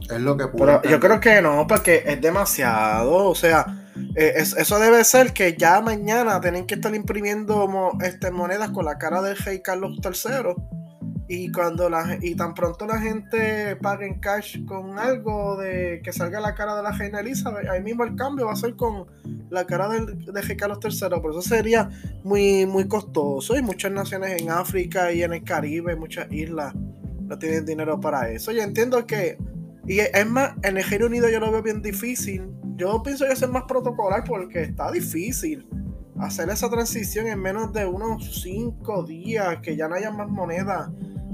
Speaker 2: Es lo que
Speaker 1: Pero yo creo que no, porque es demasiado. O sea, eh, eso debe ser que ya mañana tienen que estar imprimiendo este, monedas con la cara del rey Carlos III y cuando la y tan pronto la gente pague en cash con algo de que salga la cara de la reina Elizabeth, ahí mismo el cambio va a ser con la cara de, de Carlos III, por eso sería muy, muy costoso. Y muchas naciones en África y en el Caribe, muchas islas no tienen dinero para eso. Yo entiendo que, y es más, en el Reino Unido yo lo veo bien difícil, yo pienso que es más protocolar porque está difícil hacer esa transición en menos de unos 5 días, que ya no haya más moneda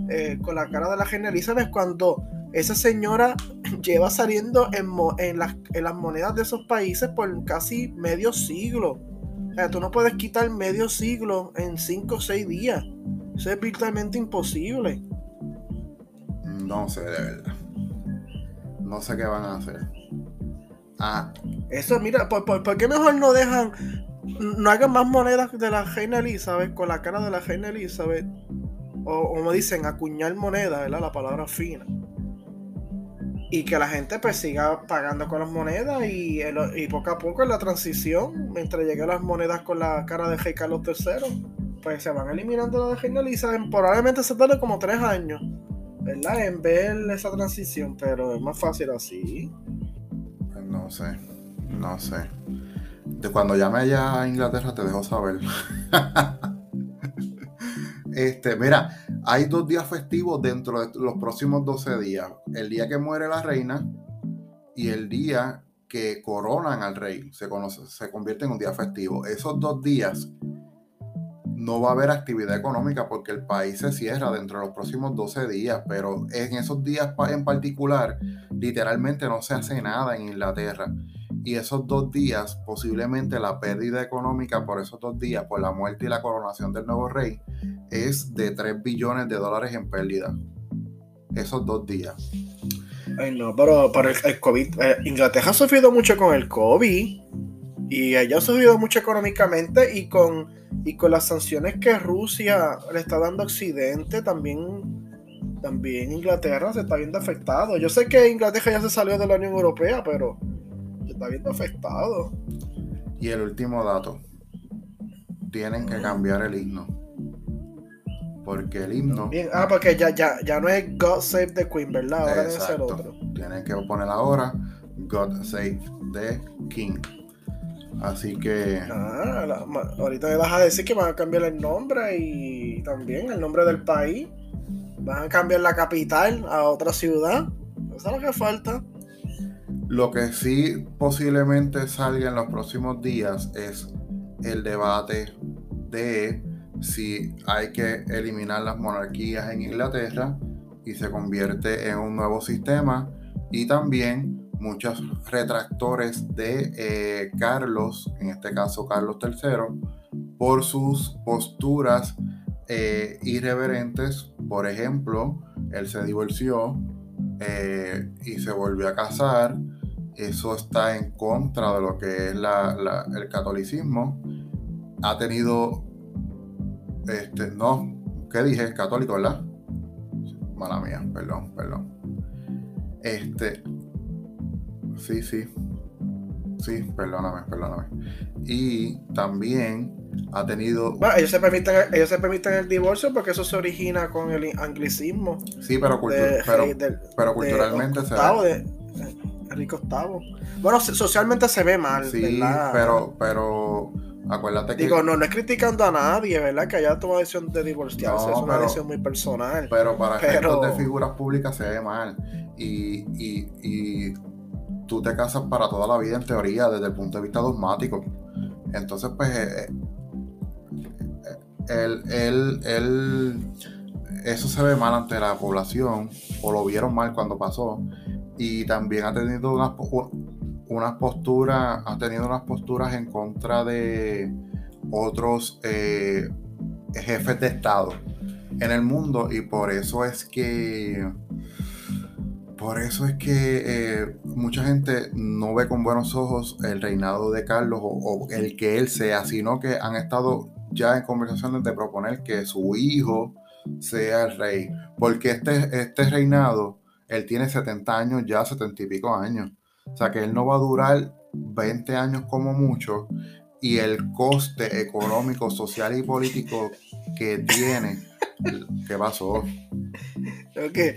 Speaker 1: eh, con la cara de la reina Elizabeth cuando esa señora [CLEARS THROAT] lleva saliendo en, en, las, en, las, monedas de esos países por casi medio siglo. O sea, tú no puedes quitar medio siglo en 5 o 6 días. Eso es virtualmente imposible.
Speaker 2: No sé, de verdad. No sé qué van a hacer. Ah.
Speaker 1: Eso, mira, ¿por, por, qué mejor no dejan, no hagan más monedas de la reina Elizabeth con la cara de la reina Elizabeth o como dicen, acuñar moneda, ¿verdad? La palabra fina. Y que la gente pues siga pagando con las monedas y, poco a poco en la transición, mientras lleguen las monedas con la cara de Rey Carlos III, pues se van eliminando la de Elizabeth. Probablemente se tarde como tres años, ¿verdad? En ver esa transición, pero es más fácil así.
Speaker 2: Pues no sé, no sé. De cuando llame allá a Inglaterra te dejo saber. [LAUGHS] Este, mira, hay dos días festivos dentro de los próximos 12 días. El día que muere la reina y el día que coronan al rey. Se, conoce, se convierte en un día festivo. Esos dos días no va a haber actividad económica porque el país se cierra dentro de los próximos 12 días, pero en esos días en particular, literalmente no se hace nada en Inglaterra y esos dos días, posiblemente la pérdida económica por esos dos días, por la muerte y la coronación del nuevo rey, es de 3 billones de dólares en pérdida. Esos dos días.
Speaker 1: Ay, no, pero, para el, COVID, eh, Inglaterra ha sufrido mucho con el COVID y ella ha sufrido mucho económicamente y con, y con las sanciones que Rusia le está dando a Occidente también. También Inglaterra se está viendo afectado. Yo sé que Inglaterra ya se salió de la Unión Europea, pero está viendo afectado.
Speaker 2: Y el último dato. Tienen que cambiar el himno. Porque el himno.
Speaker 1: Ah, porque ya, ya, ya no es God Save the Queen, ¿verdad? Ahora debe ser otro.
Speaker 2: Tienen que poner ahora God Save the King. Así que.
Speaker 1: Ah, ahorita me vas a decir que van a cambiar el nombre y también el nombre del país. Van a cambiar la capital a otra ciudad. Eso es lo que falta.
Speaker 2: Lo que sí posiblemente salga en los próximos días es el debate de si hay que eliminar las monarquías en Inglaterra y se convierte en un nuevo sistema y también muchos retractores de eh, Carlos, en este caso Carlos III, por sus posturas eh, irreverentes. Por ejemplo, él se divorció eh, y se volvió a casar eso está en contra de lo que es el catolicismo. Ha tenido, este, no, ¿qué dije? Católico, ¿verdad? Mala mía, perdón, perdón. Este, sí, sí, sí, perdóname, perdóname. Y también ha tenido.
Speaker 1: Bueno, ellos se permiten, ellos se permiten el divorcio porque eso se origina con el anglicismo.
Speaker 2: Sí, pero, pero, culturalmente se.
Speaker 1: Enrique VIII. Bueno, socialmente se ve mal,
Speaker 2: sí, pero, pero acuérdate que.
Speaker 1: Digo, no, no es criticando a nadie, ¿verdad? Que haya tomado decisión de divorciarse, es una decisión muy personal.
Speaker 2: Pero para pero... de figuras públicas se ve mal. Y, y, y tú te casas para toda la vida, en teoría, desde el punto de vista dogmático. Entonces, pues, eh, él, él, él, eso se ve mal ante la población, o lo vieron mal cuando pasó y también ha tenido unas, unas posturas, ha tenido unas posturas en contra de otros eh, jefes de Estado en el mundo y por eso es que por eso es que eh, mucha gente no ve con buenos ojos el reinado de Carlos o, el que él sea, sino que han estado ya en conversaciones de proponer que su hijo sea el rey, porque este, este reinado, él tiene 70 años ya, 70 y pico años, o sea que él no va a durar 20 años como mucho. Y el coste económico, social y político que tiene, ¿qué pasó?
Speaker 1: que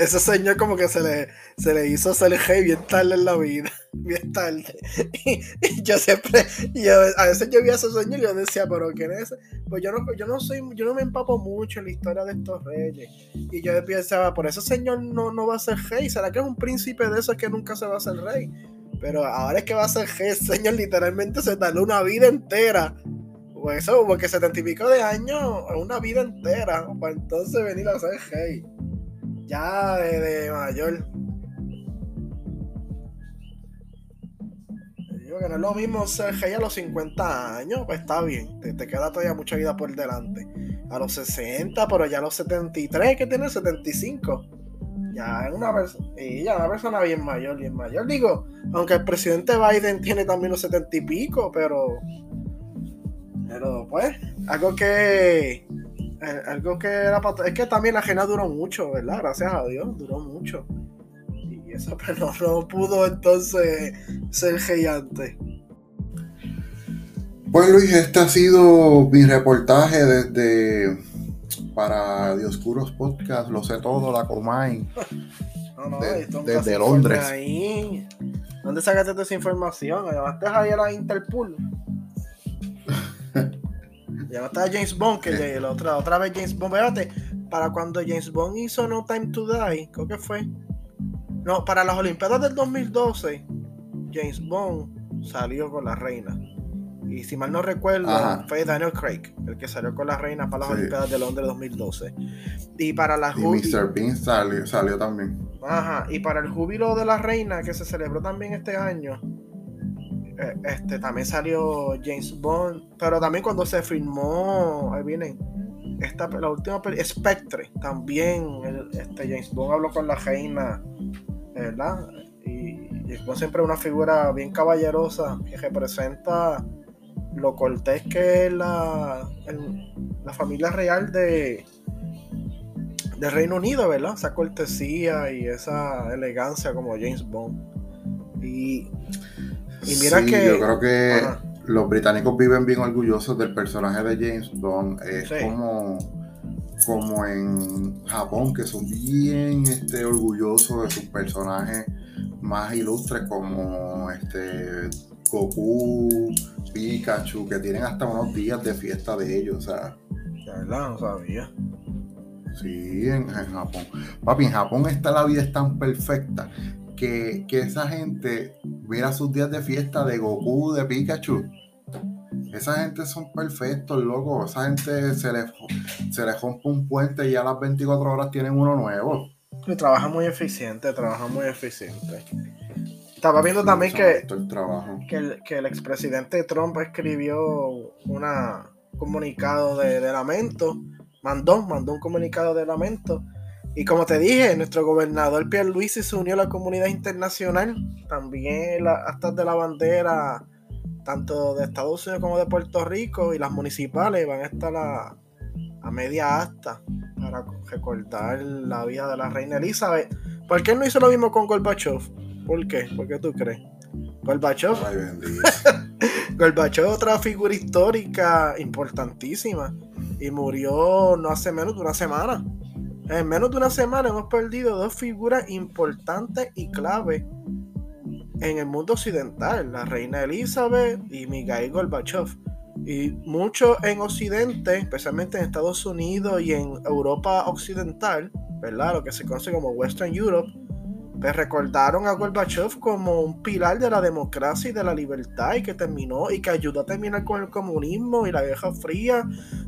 Speaker 1: ese señor como que se le, se le hizo ser hey bien tarde en la vida, [LAUGHS] bien tarde. Y, yo siempre, yo, a veces yo vi a ese señor y yo decía, pero ¿quién es ese? Pues yo no, yo no soy, yo no me empapo mucho en la historia de estos reyes. Y yo pensaba, por ese señor no, no va a ser rey, ¿será que es un príncipe de esos que nunca se va a ser rey? Pero ahora es que va a ser rey, señor literalmente se tardó una vida entera pues eso, porque setenta y pico de años, una vida entera, para entonces venir a ser rey ya de, mayor. Digo que no es lo mismo ser rey a los 50 años, pues está bien, te, queda todavía mucha vida por delante. A los 60, pero ya a los 73, que tiene 75. Ya es una, ya una persona bien mayor, bien mayor. Digo, aunque el presidente Biden tiene también los 70 y pico, pero. Pero pues, algo que eh, algo que era para... Es que también la ajena duró mucho, ¿verdad? Gracias a Dios, duró mucho. Y eso [LAUGHS] pero no pudo entonces ser gigante.
Speaker 2: Pues Luis, este ha sido mi reportaje desde para Dioscuros Podcast, lo sé todo, la Comay.
Speaker 1: No, no, desde Londres. Ahí. ¿Dónde sacaste toda esa información? ¿Llevaste ahí a la Interpol? Ya no estaba James Bond, que la otra, otra vez James Bond. Fíjate, para cuando James Bond hizo No Time to Die, creo que fue. No, para las Olimpiadas del 2012, James Bond salió con la reina. Y si mal no recuerdo, fue Daniel Craig, el que salió con la reina para las Olimpiadas de Londres 2012. Y para la
Speaker 2: Y Mr. Bean salió, salió también.
Speaker 1: Ajá, y para el júbilo de la reina que se celebró también este año, este, también salió James Bond, pero también cuando se filmó, ahí viene, esta, la última película, Spectre, también este, James Bond habló con la reina, ¿verdad? Y James Bond siempre es una figura bien caballerosa que representa lo cortés que es la, la familia real de, de Reino Unido, ¿verdad? Esa cortesía y esa elegancia como James Bond. Y y mira que.
Speaker 2: Yo creo que los británicos viven bien orgullosos del personaje de James Bond. Es como, como en Japón, que son bien este, orgullosos de sus personajes más ilustres, como este Goku, Pikachu, que tienen hasta unos días de fiesta de ellos. O sea.
Speaker 1: verdad, no sabía.
Speaker 2: Sí, en, en, Japón. Papi, en Japón esta la vida es tan perfecta que, esa gente viera sus días de fiesta de Goku, de Pikachu. Esa gente son perfectos, loco. Esa gente se les, se les rompe un puente y a las 24 horas tienen uno nuevo.
Speaker 1: Y trabaja muy eficiente, trabaja muy eficiente. Estaba viendo también que,
Speaker 2: el trabajo.
Speaker 1: que, el, que el expresidente Trump escribió un comunicado de, de lamento, mandó, mandó un comunicado de lamento y como te dije, nuestro gobernador Pierluisi se unió a la comunidad internacional, también las actas de la bandera, tanto de Estados Unidos como de Puerto Rico, y las municipales van a estar a, a media acta para recordar la vida de la reina Elizabeth. ¿Por qué no hizo lo mismo con Gorbachev? ¿Por qué? ¿Por qué tú crees? Gorbachev. [LAUGHS] Gorbachev, otra figura histórica importantísima, y murió no hace menos de una semana. En menos de una semana hemos perdido dos figuras importantes y clave en el mundo occidental, la reina Elizabeth y Mikhail Gorbachev. Y muchos en Occidente, especialmente en Estados Unidos y en Europa Occidental, ¿verdad? Lo que se conoce como Western Europe, pues recordaron a Gorbachev como un pilar de la democracia y de la libertad y que terminó y que ayudó a terminar con el comunismo y la Guerra Fría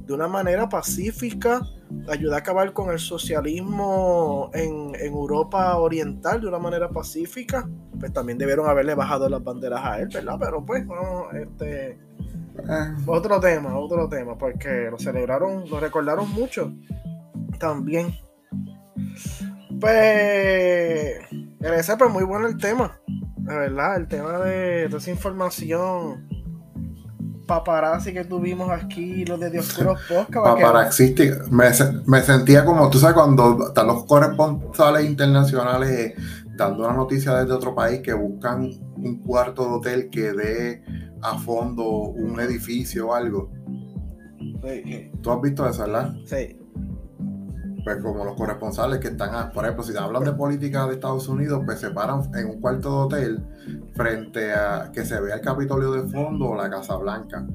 Speaker 1: de una manera pacífica, ayudó a acabar con el socialismo en, Europa Oriental de una manera pacífica, pues también debieron haberle bajado las banderas a él, ¿verdad? Pero pues, no, este... Ah. Otro tema, otro tema, porque lo celebraron, lo recordaron mucho también. Pues, ese pues muy bueno el tema, la verdad, el tema de, esa información paparazzi que tuvimos aquí, los de Dioscuros Podcast.
Speaker 2: Paparazzi, me, me sentía como, tú sabes, cuando están los corresponsales internacionales dando una noticia desde otro país que buscan un cuarto de hotel que dé a fondo un edificio o algo. ¿Tú has visto eso, verdad?
Speaker 1: Sí.
Speaker 2: Pues como los corresponsales que están, por ejemplo, si hablan de política de Estados Unidos, pues se paran en un cuarto de hotel frente a que se vea el Capitolio de fondo o la Casa Blanca.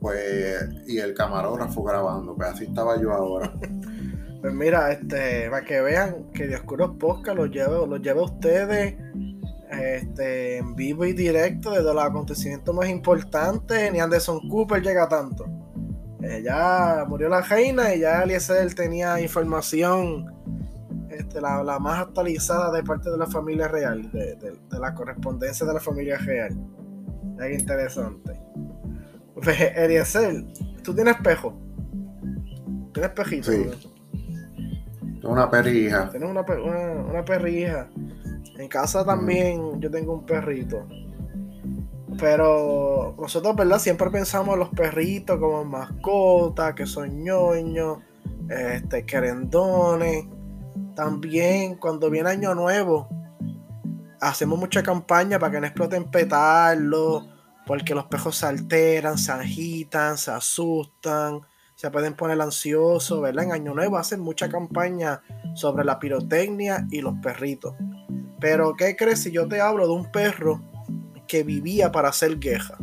Speaker 2: Pues, y el camarógrafo grabando, pues así estaba yo ahora. [LAUGHS]
Speaker 1: Pues mira, este, para que vean que Dioscuros Posca los lleva, los lleva a ustedes este, en vivo y directo desde los acontecimientos más importantes. Ni Anderson Cooper llega tanto. Eh, ya murió la reina y ya Eliezer tenía información este, la, más actualizada de parte de la familia real, de, la correspondencia de la familia real. Es interesante. Pues, Eliezer, tú tienes espejo. Tienes espejito.
Speaker 2: Sí. Una perrija.
Speaker 1: Tienes una, una, perrija. En casa también yo tengo un perrito. Pero nosotros, ¿verdad? Siempre pensamos en los perritos como mascotas, que son ñoños, este, querendones. También cuando viene Año Nuevo, hacemos mucha campaña para que no exploten petarlos, porque los pejos se alteran, se agitan, se asustan se pueden poner ansiosos, ¿verdad? En Año Nuevo hacen mucha campaña sobre la pirotecnia y los perritos. Pero, ¿qué crees si yo te hablo de un perro que vivía para hacer guerra?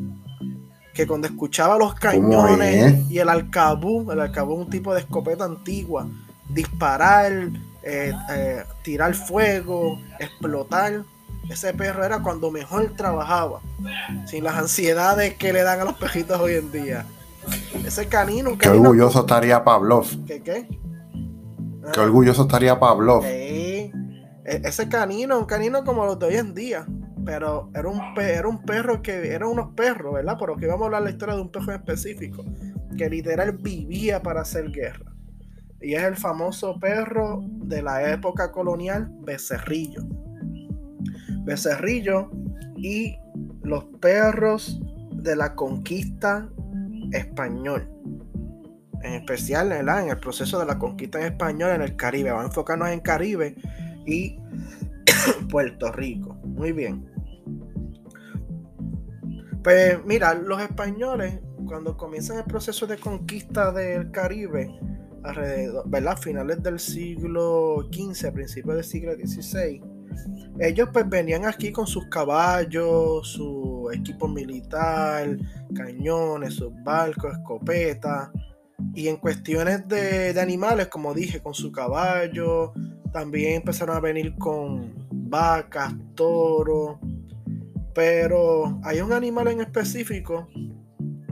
Speaker 1: Que cuando escuchaba los cañones y el alcabú, el alcabú un tipo de escopeta antigua, disparar, eh, eh, tirar fuego, explotar, ese perro era cuando mejor trabajaba, sin las ansiedades que le dan a los perritos hoy en día. Ese canino.
Speaker 2: Qué orgulloso estaría Pavlov.
Speaker 1: ¿Qué qué?
Speaker 2: Qué orgulloso estaría Pavlov.
Speaker 1: E, ese canino, un canino como los de hoy en día. Pero era un, era un perro que. Eran unos perros, ¿verdad? Pero que vamos a hablar la historia de un perro específico. Que literal vivía para hacer guerra. Y es el famoso perro de la época colonial, Becerrillo. Becerrillo y los perros de la conquista español. En especial en el proceso de la conquista en español en el Caribe. Vamos a enfocarnos en Caribe y [COUGHS] Puerto Rico. Muy bien. Pues mira, los españoles cuando comienzan el proceso de conquista del Caribe, alrededor, ¿verdad? Finales del siglo XV, principios del siglo XVI, ellos pues venían aquí con sus caballos, su equipo militar, cañones, sus barcos, escopetas. Y en cuestiones de, animales, como dije, con su caballo, también empezaron a venir con vacas, toros. Pero hay un animal en específico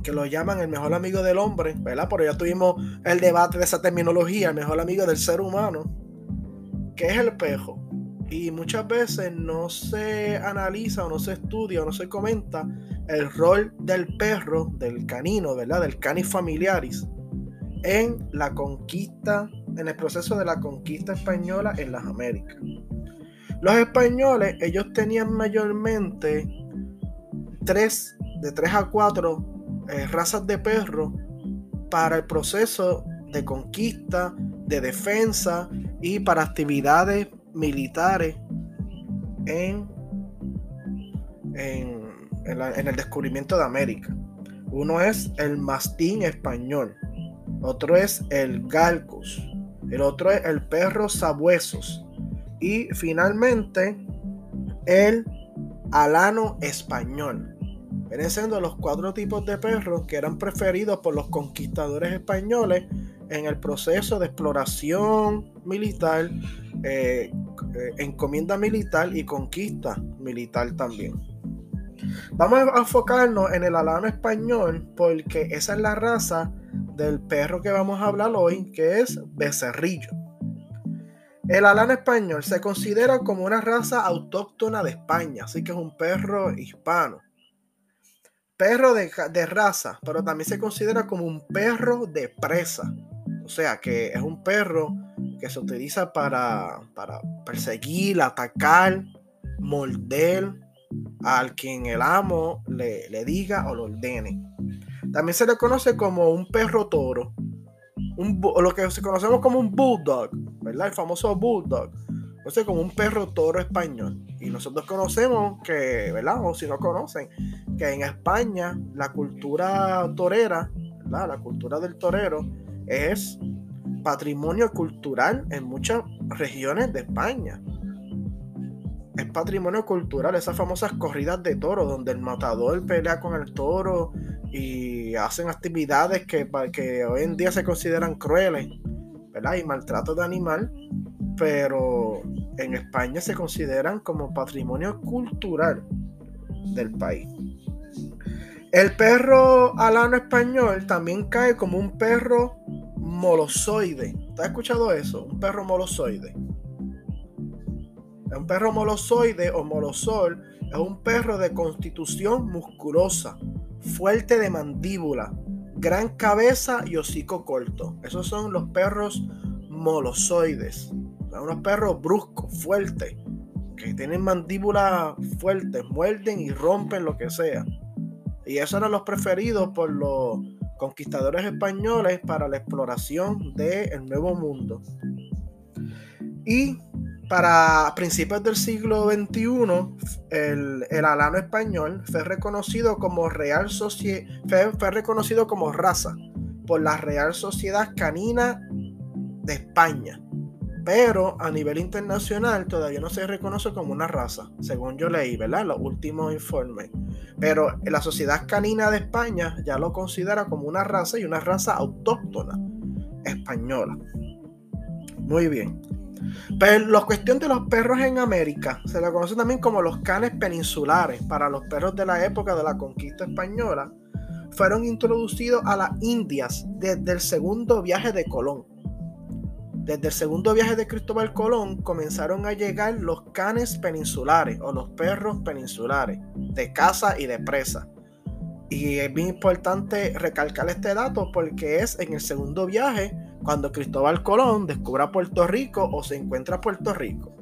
Speaker 1: que lo llaman el mejor amigo del hombre, ¿verdad? Pero ya tuvimos el debate de esa terminología, el mejor amigo del ser humano, que es el pejo. Y muchas veces no se analiza o no se estudia o no se comenta el rol del perro, del canino, ¿verdad? Del canis familiaris en la conquista, en el proceso de la conquista española en las Américas. Los españoles, ellos tenían mayormente tres, de tres a cuatro eh, razas de perro para el proceso de conquista, de defensa y para actividades militares en, en, el descubrimiento de América. Uno es el mastín español, otro es el galcos, el otro es el perro sabuesos y finalmente el alano español. Vienen siendo los cuatro tipos de perros que eran preferidos por los conquistadores españoles en el proceso de exploración militar, eh, eh, encomienda militar y conquista militar también. Vamos a enfocarnos en el alano español porque esa es la raza del perro que vamos a hablar hoy, que es becerrillo. El alano español se considera como una raza autóctona de España, así que es un perro hispano. Perro de, de raza, pero también se considera como un perro de presa. O sea que es un perro que se utiliza para, para perseguir, atacar, morder al quien el amo le, le diga o lo ordene. También se le conoce como un perro toro, un, lo que conocemos como un bulldog, ¿verdad? El famoso bulldog. Sea, como un perro toro español. Y nosotros conocemos que, ¿verdad? O si no conocen, que en España la cultura torera, ¿verdad? La cultura del torero es patrimonio cultural en muchas regiones de España. Es patrimonio cultural, esas famosas corridas de toro, donde el matador pelea con el toro y hacen actividades que, que hoy en día se consideran crueles, ¿verdad? Y maltrato de animal, pero en España se consideran como patrimonio cultural del país. El perro alano español también cae como un perro molosoide. ¿Te has escuchado eso? Un perro molosoide. Un perro molosoide o molosol es un perro de constitución musculosa, fuerte de mandíbula, gran cabeza y hocico corto. Esos son los perros molosoides. Son unos perros bruscos, fuertes, que tienen mandíbula fuertes, muerden y rompen lo que sea. Y esos eran los preferidos por los conquistadores españoles para la exploración del Nuevo Mundo. Y para principios del siglo XXI, el, alano español fue reconocido como Real fue, reconocido como raza por la Real Sociedad Canina de España. Pero a nivel internacional todavía no se reconoce como una raza, según yo leí, ¿verdad? Los últimos informes. Pero la Sociedad Canina de España ya lo considera como una raza y una raza autóctona española. Muy bien. Pero la cuestión de los perros en América se le conoce también como los canes peninsulares para los perros de la época de la conquista española. Fueron introducidos a las Indias desde el segundo viaje de Colón. Desde el segundo viaje de Cristóbal Colón comenzaron a llegar los canes peninsulares o los perros peninsulares de caza y de presa. Y es bien importante recalcar este dato porque es en el segundo viaje cuando Cristóbal Colón descubra Puerto Rico o se encuentra Puerto Rico.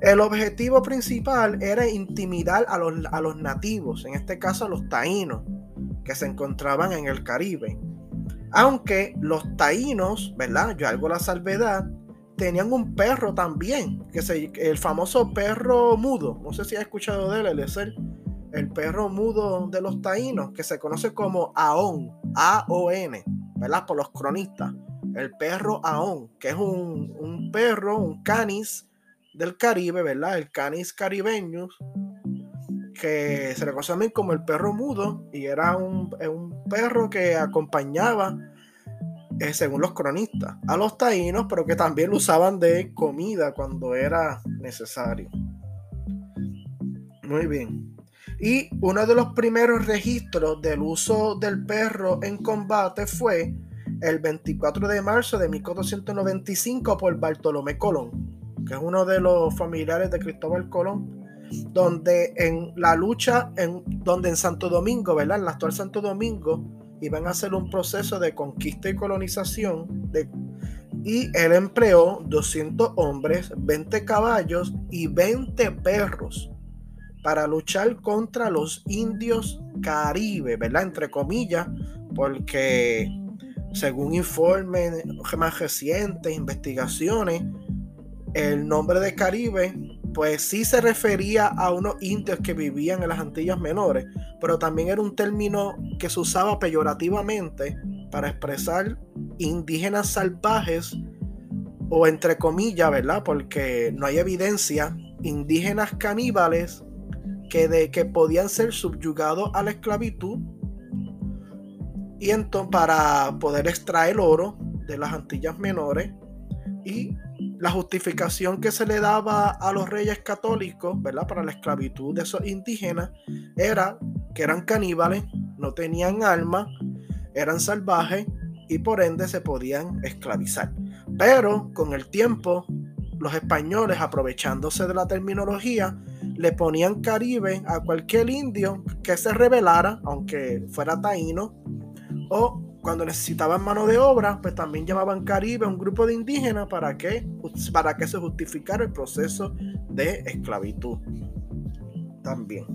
Speaker 1: El objetivo principal era intimidar a los, a los nativos, en este caso a los taínos, que se encontraban en el Caribe. Aunque los taínos, ¿verdad? Yo algo la salvedad, tenían un perro también, que se, el famoso perro mudo. No sé si has escuchado de él, el, el perro mudo de los taínos, que se conoce como Aon, A-O-N. ¿Verdad? Por los cronistas. El perro Aon, que es un, perro, un canis del Caribe, ¿verdad? El canis caribeño, que se le conoce también como el perro mudo, y era un, perro que acompañaba, eh, según los cronistas, a los taínos, pero que también lo usaban de comida cuando era necesario. Muy bien. Y uno de los primeros registros del uso del perro en combate fue el 24 de marzo de 1495 por Bartolomé Colón, que es uno de los familiares de Cristóbal Colón, donde en la lucha, en, donde en Santo Domingo, ¿verdad? En el actual Santo Domingo, iban a hacer un proceso de conquista y colonización y él empleó 200 hombres, 20 caballos y 20 perros para luchar contra los indios caribe, ¿verdad? Entre comillas, porque según informes más recientes, investigaciones, el nombre de Caribe, pues sí se refería a unos indios que vivían en las Antillas Menores, pero también era un término que se usaba peyorativamente para expresar indígenas salvajes o entre comillas, ¿verdad? Porque no hay evidencia, indígenas caníbales que, de, que podían ser subyugados a la esclavitud y entonces para poder extraer oro de las Antillas Menores y la justificación que se le daba a los reyes católicos, ¿verdad? Para la esclavitud de esos indígenas era que eran caníbales, no tenían alma, eran salvajes y por ende se podían esclavizar. Pero con el tiempo, los españoles, aprovechándose de la terminología, le ponían Caribe a cualquier indio que se rebelara, aunque fuera taíno, o cuando necesitaban mano de obra, pues también llamaban Caribe a un grupo de indígenas para que, para que se justificara el proceso de esclavitud. También.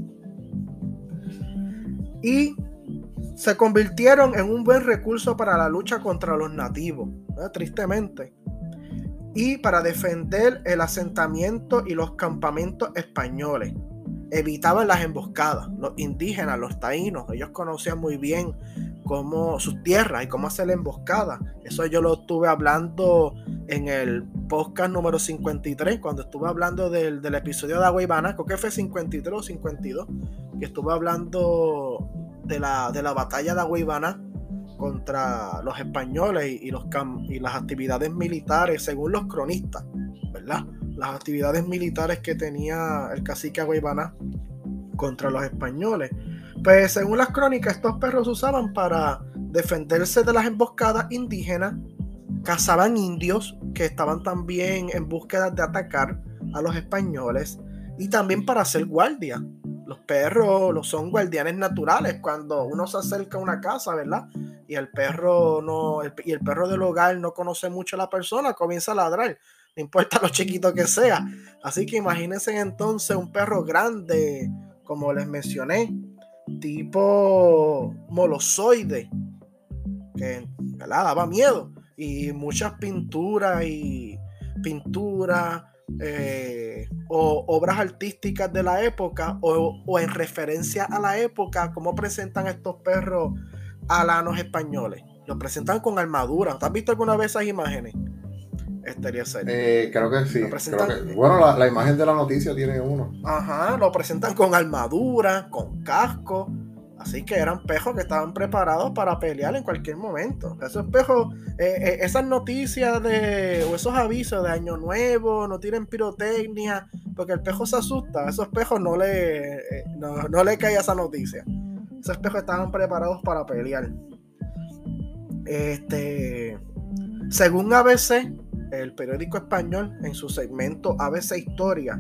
Speaker 1: Y se convirtieron en un buen recurso para la lucha contra los nativos, tristemente, y para defender el asentamiento y los campamentos españoles. Evitaban las emboscadas, los indígenas, los taínos, ellos conocían muy bien cómo sus tierras y cómo hacer la emboscada. Eso yo lo estuve hablando en el podcast número 53, cuando estuve hablando del, episodio de Agua creo que fue 53 o 52, que estuve hablando de la, batalla de Agüibana contra los españoles y, y las actividades militares, según los cronistas, ¿verdad? Las actividades militares que tenía el cacique Agüibana contra los españoles. Pues según las crónicas, estos perros usaban para defenderse de las emboscadas indígenas, cazaban indios que estaban también en búsqueda de atacar a los españoles y también para hacer guardia los perros los son guardianes naturales cuando uno se acerca a una casa, ¿verdad? Y el perro no y el perro del hogar no conoce mucho a la persona, comienza a ladrar, no importa lo chiquito que sea. Así que imagínense entonces un perro grande, como les mencioné, tipo molosoide, que ¿verdad? daba miedo y muchas pinturas y pinturas eh, o obras artísticas de la época o, en referencia a la época, cómo presentan estos perros alanos españoles. Los presentan con armadura. ¿Te has visto alguna vez esas imágenes?
Speaker 2: Estaría eh, creo que sí. bueno, la, imagen de la noticia tiene uno.
Speaker 1: Ajá, lo presentan con armadura, con casco. Así que eran pejos que estaban preparados para pelear en cualquier momento. Esos pejos, eh, eh, esas noticias de, o esos avisos de Año Nuevo, no tienen pirotecnia, porque el pejo se asusta. A esos pejos no le, eh, no, le cae esa noticia. Esos pejos estaban preparados para pelear. Este, según ABC, el periódico español, en su segmento ABC Historia,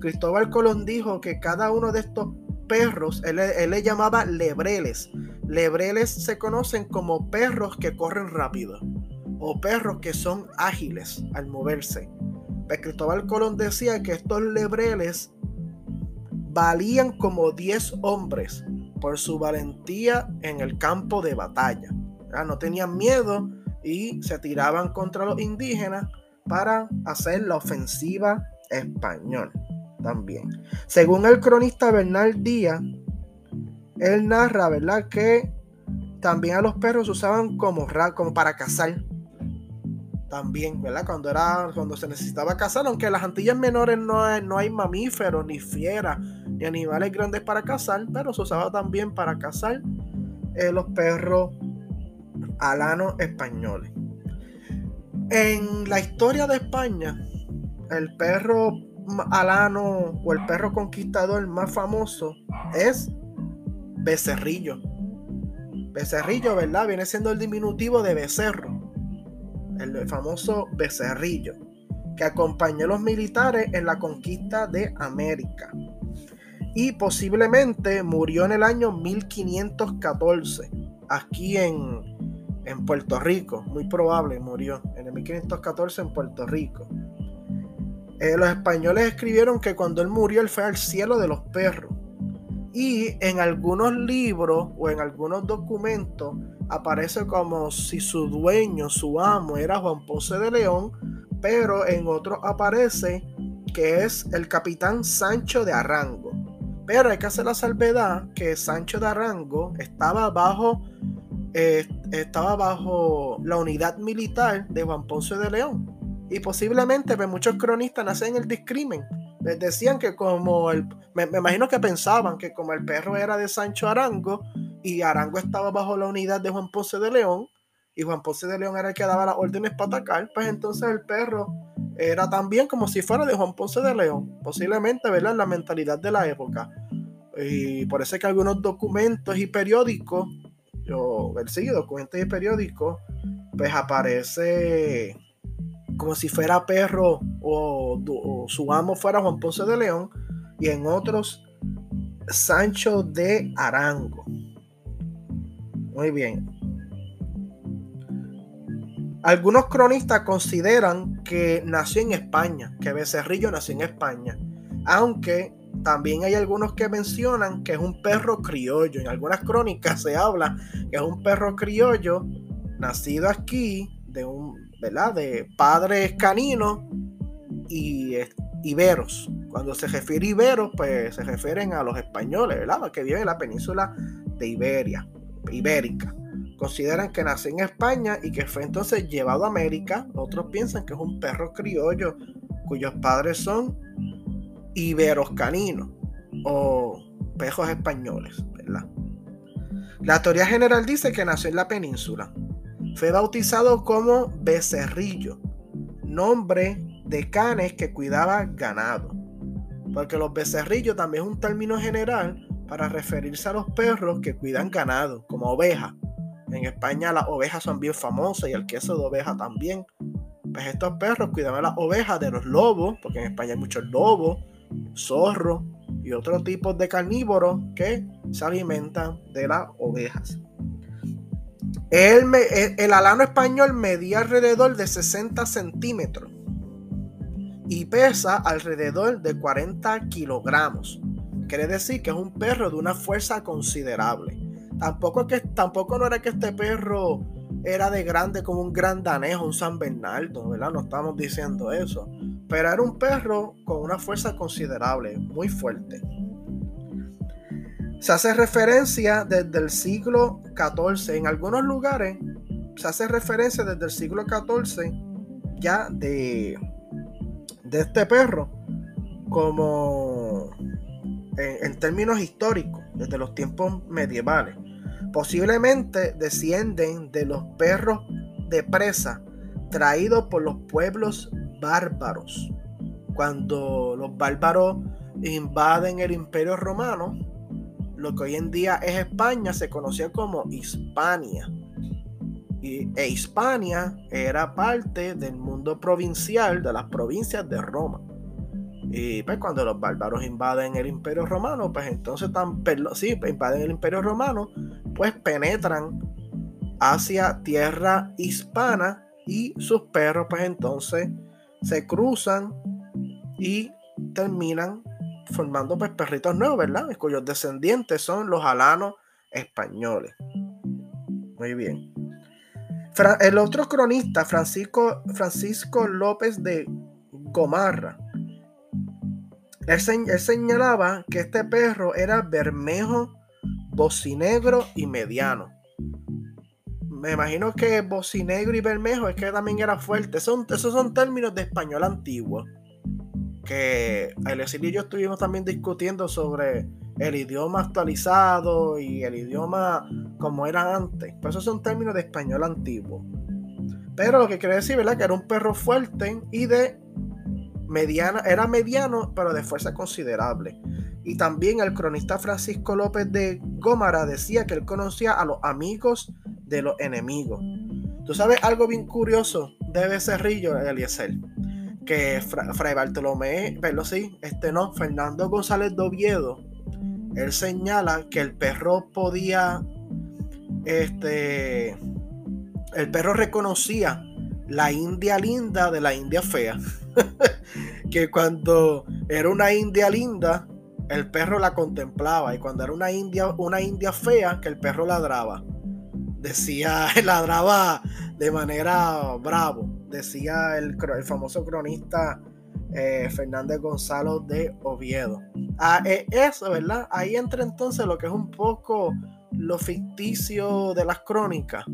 Speaker 1: Cristóbal Colón dijo que cada uno de estos perros, él, le llamaba lebreles. Lebreles se conocen como perros que corren rápido o perros que son ágiles al moverse. Pues Cristóbal Colón decía que estos lebreles valían como 10 hombres por su valentía en el campo de batalla. No tenían miedo y se tiraban contra los indígenas para hacer la ofensiva española también. Según el cronista Bernal Díaz, él narra, ¿verdad? Que también a los perros usaban como, como para cazar. También, ¿verdad? Cuando, era, cuando se necesitaba cazar, aunque en las Antillas menores no hay, no hay mamíferos, ni fieras, ni animales grandes para cazar, pero se usaba también para cazar eh, los perros alanos españoles. En la historia de España, el perro alano o el perro conquistador más famoso es becerrillo. Becerrillo, ¿verdad? Viene siendo el diminutivo de becerro. El famoso becerrillo, que acompañó a los militares en la conquista de América. Y posiblemente murió en el año 1514, aquí en, en Puerto Rico. Muy probable murió en el 1514 en Puerto Rico. Eh, los españoles escribieron que cuando él murió, él fue al cielo de los perros. Y en algunos libros o en algunos documentos aparece como si su dueño, su amo, era Juan Ponce de León, pero en otros aparece que es el capitán Sancho de Arango. Pero hay que hacer la salvedad que Sancho de Arango estaba bajo, eh, estaba bajo la unidad militar de Juan Ponce de León. Y posiblemente pues, muchos cronistas nacen el discrimen. Les decían que como el... Me, imagino que pensaban que como el perro era de Sancho Arango y Arango estaba bajo la unidad de Juan Ponce de León y Juan Ponce de León era el que daba las órdenes para atacar, pues entonces el perro era también como si fuera de Juan Ponce de León. Posiblemente, ¿verdad? La mentalidad de la época. Y por eso es que algunos documentos y periódicos, yo, sí, documentos y periódicos, pues aparece como si fuera perro o, su amo fuera Juan Ponce de León y en otros Sancho de Arango. Muy bien. Algunos cronistas consideran que nació en España, que Becerrillo nació en España, aunque también hay algunos que mencionan que es un perro criollo. En algunas crónicas se habla que es un perro criollo nacido aquí de un, De padres caninos y iberos. Cuando se refiere a iberos, pues se refieren a los españoles, ¿verdad? Que viven en la península de Iberia, ibérica. Consideran que nació en España y que fue entonces llevado a América. Otros piensan que es un perro criollo cuyos padres son iberos caninos o pejos españoles, ¿verdad? La teoría general dice que nació en la península. Fue bautizado como becerrillo, nombre de canes que cuidaba ganado. Porque los becerrillos también es un término general para referirse a los perros que cuidan ganado, como ovejas. En España las ovejas son bien famosas y el queso de oveja también. Pues estos perros cuidaban las ovejas de los lobos, porque en España hay muchos lobos, zorros y otros tipos de carnívoros que se alimentan de las ovejas. El, el, alano español medía alrededor de 60 centímetros y pesa alrededor de 40 kilogramos. Quiere decir que es un perro de una fuerza considerable. Tampoco, que, tampoco no era que este perro era de grande como un gran danés un San Bernardo, ¿verdad? No estamos diciendo eso. Pero era un perro con una fuerza considerable, muy fuerte. Se hace referencia desde el siglo XIV. En algunos lugares se hace referencia desde el siglo XIV ya de, de este perro como en términos históricos, desde los tiempos medievales. Posiblemente descienden de los perros de presa traídos por los pueblos bárbaros. Cuando los bárbaros invaden el imperio romano, lo que hoy en día es España se conocía como Hispania. Y, e Hispania era parte del mundo provincial de las provincias de Roma. Y pues cuando los bárbaros invaden el imperio romano, pues entonces tan, sí, invaden el imperio romano, pues penetran hacia tierra hispana y sus perros pues entonces se cruzan y terminan formando pues perritos nuevos, ¿verdad? Cuyos descendientes son los alanos españoles. Muy bien. El otro cronista, Francisco, Francisco López de Gomarra, él, señalaba que este perro era bermejo, bocinegro y mediano. Me imagino que bocinegro y bermejo es que también era fuerte. Son, esos son términos de español antiguo. Que Alexis y yo estuvimos también discutiendo sobre el idioma actualizado y el idioma como era antes. Pues esos son términos de español antiguo. Pero lo que quiere decir, ¿verdad? Que era un perro fuerte y de mediana, era mediano, pero de fuerza considerable. Y también el cronista Francisco López de Gómara decía que él conocía a los amigos de los enemigos. Tú sabes algo bien curioso de Becerrillo, Eliezer, que Fray Bartolomé, pero sí, este no, Fernando González Doviedo, él señala que el perro podía, este, el perro reconocía la india linda de la india fea. [LAUGHS] que cuando era una india linda, el perro la contemplaba. Y cuando era una india, una india fea, que el perro ladraba. Decía, [LAUGHS] ladraba de manera bravo. Decía el, famoso cronista eh, Fernández Gonzalo de Oviedo. Ah, eh, eso, ¿verdad? Ahí entra entonces lo que es un poco lo ficticio de las crónicas,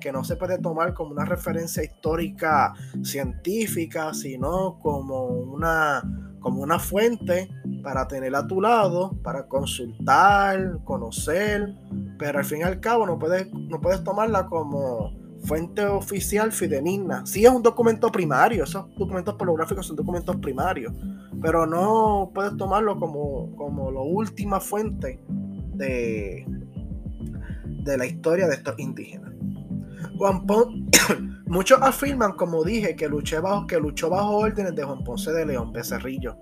Speaker 1: que no se puede tomar como una referencia histórica científica, sino como una, como una fuente para tener a tu lado, para consultar, conocer, pero al fin y al cabo no puedes, no puedes tomarla como fuente oficial fidedigna. Sí es un documento primario, esos documentos pornográficos son documentos primarios, pero no puedes tomarlo como, como la última fuente de, de la historia de estos indígenas. Juan [COUGHS] muchos afirman, como dije, que, luché bajo, que luchó bajo órdenes de Juan Ponce de León, Becerrillo.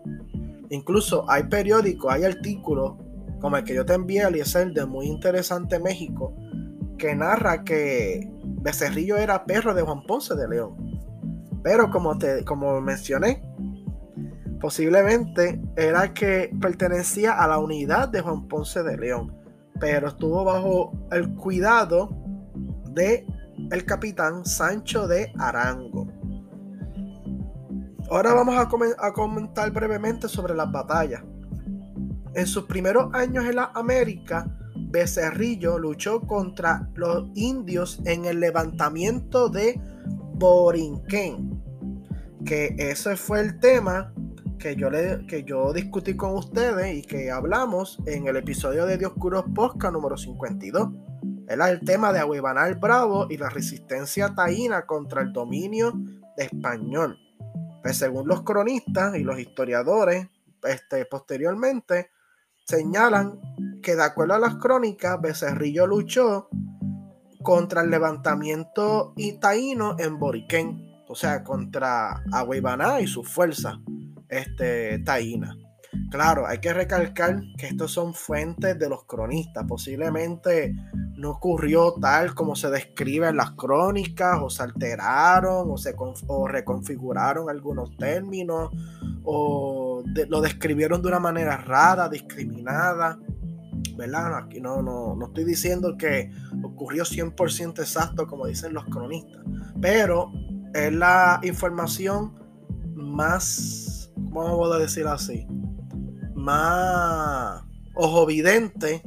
Speaker 1: Incluso hay periódicos, hay artículos, como el que yo te envié, Eliezer, de Muy Interesante México, que narra que Becerrillo era perro de Juan Ponce de León. Pero como, te, como mencioné, posiblemente era que pertenecía a la unidad de Juan Ponce de León, pero estuvo bajo el cuidado de el capitán Sancho de Arango. Ahora vamos a, comentar brevemente sobre las batallas. En sus primeros años en la América, Becerrillo luchó contra los indios en el levantamiento de Borinquen, que ese fue el tema que yo, le, que yo discutí con ustedes y que hablamos en el episodio de Dioscuros Posca número 52. Era el tema de Aguibanal Bravo y la resistencia taína contra el dominio de español. Pues según los cronistas y los historiadores, este, posteriormente señalan que de acuerdo a las crónicas, Becerrillo luchó contra el levantamiento taíno en Boriquén, o sea, contra Agüibaná y su fuerza este, taína. Claro, hay que recalcar que estos son fuentes de los cronistas. Posiblemente no ocurrió tal como se describe en las crónicas, o se alteraron, o, se o reconfiguraron algunos términos, o lo describieron de una manera rara, discriminada. ¿Verdad? Aquí no, no, no estoy diciendo que ocurrió 100% exacto como dicen los cronistas, pero es la información más, ¿cómo a decir así? Más ojo vidente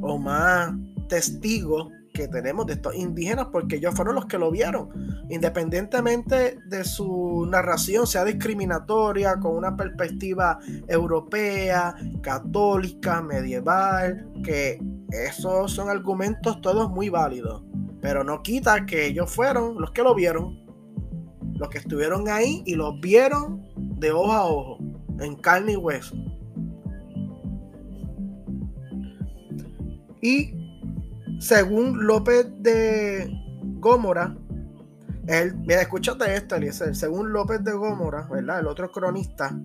Speaker 1: o más testigos que tenemos de estos indígenas porque ellos fueron los que lo vieron. Independientemente de su narración sea discriminatoria, con una perspectiva europea, católica, medieval, que esos son argumentos todos muy válidos. Pero no quita que ellos fueron los que lo vieron, los que estuvieron ahí y los vieron de ojo a ojo, en carne y hueso. Y según López de Gómora, él, mira, escúchate esto, Eliezer. Según López de Gómora, ¿verdad? El otro cronista,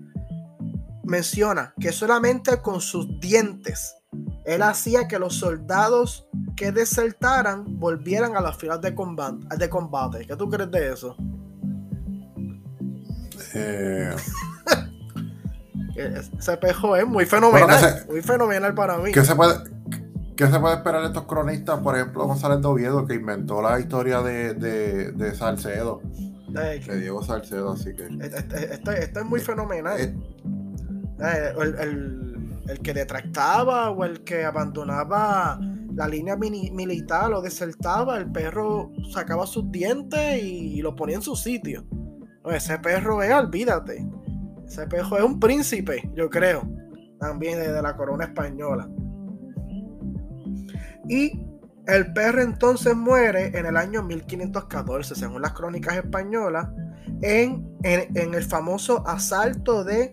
Speaker 1: menciona que solamente con sus dientes él hacía que los soldados que desertaran volvieran a las filas de combate. De combate. ¿Qué tú crees de eso? Eh... [LAUGHS] Ese pejo es muy fenomenal. muy fenomenal para mí.
Speaker 2: ¿Qué se puede, ¿Qué se puede esperar de estos cronistas? Por ejemplo, González Doviedo, que inventó la historia de, de, Salcedo. de Diego Salcedo, así que.
Speaker 1: Esto, es muy fenomenal. Eh, eh, el, que detractaba o el que abandonaba la línea militar o desertaba, el perro sacaba sus dientes y, lo ponía en su sitio. ese perro es, olvídate. Ese perro es un príncipe, yo creo. También de la corona española. Y el perro entonces muere en el año 1514, según las crónicas españolas, en, el famoso asalto de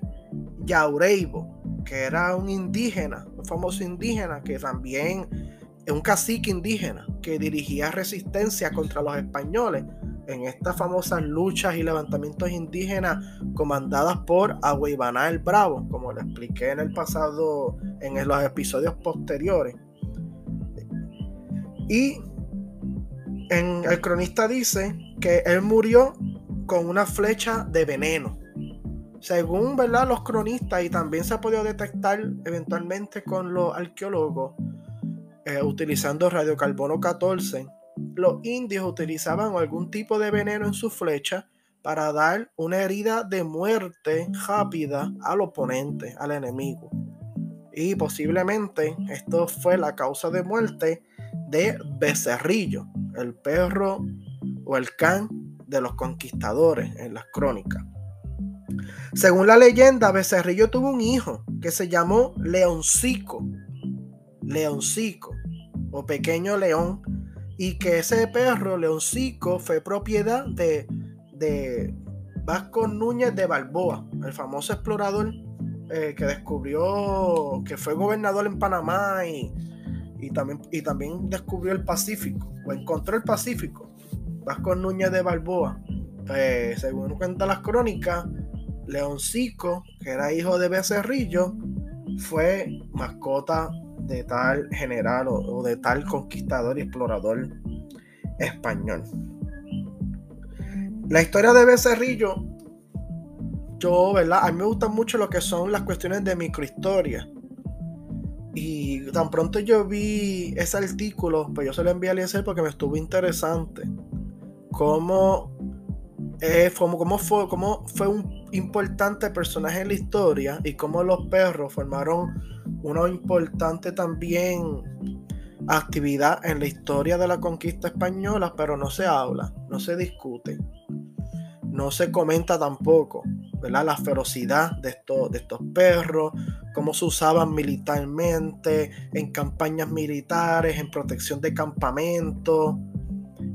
Speaker 1: Yaureibo, que era un indígena, un famoso indígena que también un cacique indígena que dirigía resistencia contra los españoles en estas famosas luchas y levantamientos indígenas comandadas por Agüibaná el Bravo, como le expliqué en el pasado, en los episodios posteriores. Y el cronista dice que él murió con una flecha de veneno. Según ¿verdad? los cronistas, y también se ha podido detectar eventualmente con los arqueólogos, eh, utilizando radiocarbono 14, los indios utilizaban algún tipo de veneno en su flecha para dar una herida de muerte rápida al oponente, al enemigo. Y posiblemente esto fue la causa de muerte de Becerrillo, el perro o el can de los conquistadores en las crónicas. Según la leyenda, Becerrillo tuvo un hijo que se llamó Leoncico, Leoncico o Pequeño León, y que ese perro, Leoncico, fue propiedad de, de Vasco Núñez de Balboa, el famoso explorador eh, que descubrió, que fue gobernador en Panamá y y también, y también descubrió el Pacífico, o encontró el Pacífico. Vasco Núñez de Balboa. Pues, según cuentan las crónicas, Leoncico, que era hijo de Becerrillo, fue mascota de tal general o, de tal conquistador y explorador. español. La historia de Becerrillo, yo, ¿verdad? A mí me gustan mucho lo que son las cuestiones de microhistoria. Y tan pronto yo vi ese artículo, pues yo se lo envié a Eliezer porque me estuvo interesante. Cómo, eh, cómo, fue, cómo fue un importante personaje en la historia y cómo los perros formaron una importante también actividad en la historia de la conquista española, pero no se habla, no se discute, no se comenta tampoco, ¿verdad? La ferocidad de estos, de estos perros, cómo se usaban militarmente, en campañas militares, en protección de campamentos,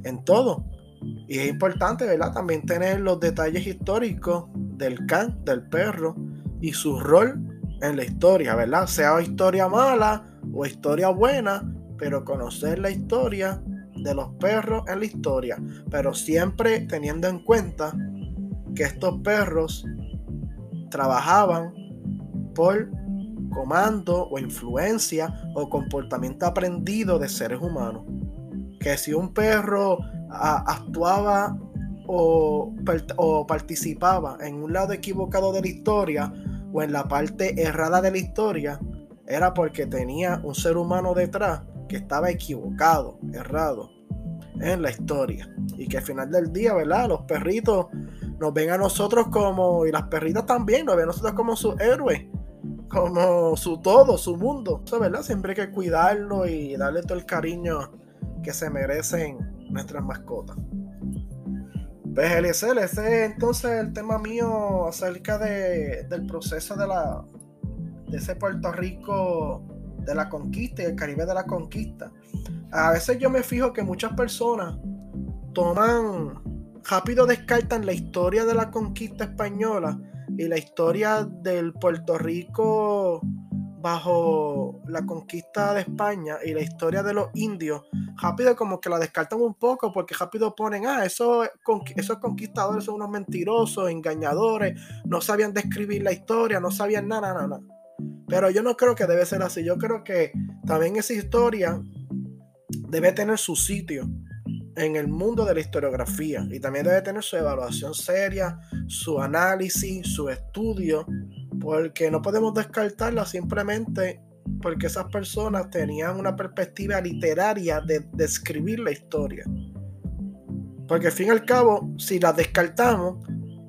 Speaker 1: en todo. Y es importante, ¿verdad? También tener los detalles históricos del can, del perro, y su rol en la historia, ¿verdad? Sea historia mala o historia buena, pero conocer la historia de los perros en la historia, pero siempre teniendo en cuenta que estos perros trabajaban por comando o influencia o comportamiento aprendido de seres humanos. Que si un perro actuaba o, participaba en un lado equivocado de la historia o en la parte errada de la historia, era porque tenía un ser humano detrás que estaba equivocado, errado en la historia. Y que al final del día, ¿verdad? Los perritos nos ven a nosotros como, y las perritas también, nos ven a nosotros como sus héroes, como su todo, su mundo. Eso, ¿verdad? Siempre hay que cuidarlo y darle todo el cariño que se merecen nuestras mascotas. Pues Eliezer, ese es entonces el tema mío acerca de, del proceso de la de ese Puerto Rico de la conquista y el Caribe de la conquista. A veces yo me fijo que muchas personas toman, rápido descartan la historia de la conquista española y la historia del Puerto Rico bajo la conquista de España y la historia de los indios, rápido como que la descartan un poco porque rápido ponen, ah, esos, esos conquistadores son unos mentirosos, engañadores, no sabían describir la historia, no sabían nada, nada, nada. Pero yo no creo que debe ser así. Yo creo que también esa historia debe tener su sitio en el mundo de la historiografía y también debe tener su evaluación seria, su análisis, su estudio, porque no podemos descartarla simplemente porque esas personas tenían una perspectiva literaria de describir la historia. Porque al fin y al cabo, si la descartamos,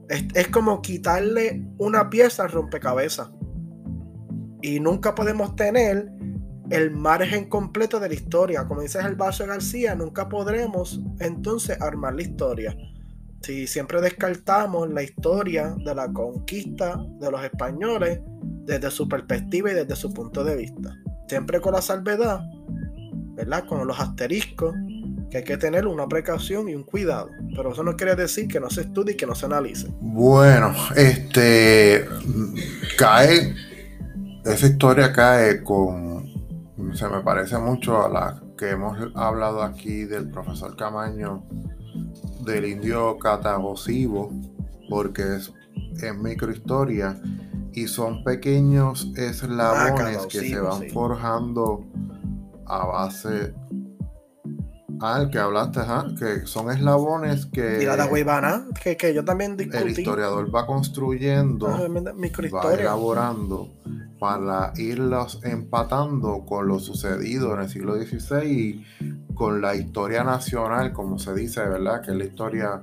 Speaker 1: es, es como quitarle una pieza al rompecabezas y nunca podemos tener el margen completo de la historia. Como dice el Vaso García, nunca podremos entonces armar la historia. Si siempre descartamos la historia de la conquista de los españoles desde su perspectiva y desde su punto de vista. Siempre con la salvedad, ¿verdad? Con los asteriscos, que hay que tener una precaución y un cuidado. Pero eso no quiere decir que no se estudie y que no se analice.
Speaker 2: Bueno, este cae esa historia cae con, se me parece mucho a la que hemos hablado aquí del profesor Camaño del indio catagosivo, porque es, microhistoria y son pequeños eslabones ah, que se van forjando a base Ah, que hablaste, que son eslabones que.
Speaker 1: Y la de que, que yo también discutí.
Speaker 2: El historiador va construyendo, ah, va elaborando para irlos empatando con lo sucedido en el siglo XVI con la historia nacional, como se dice, ¿verdad? Que es la historia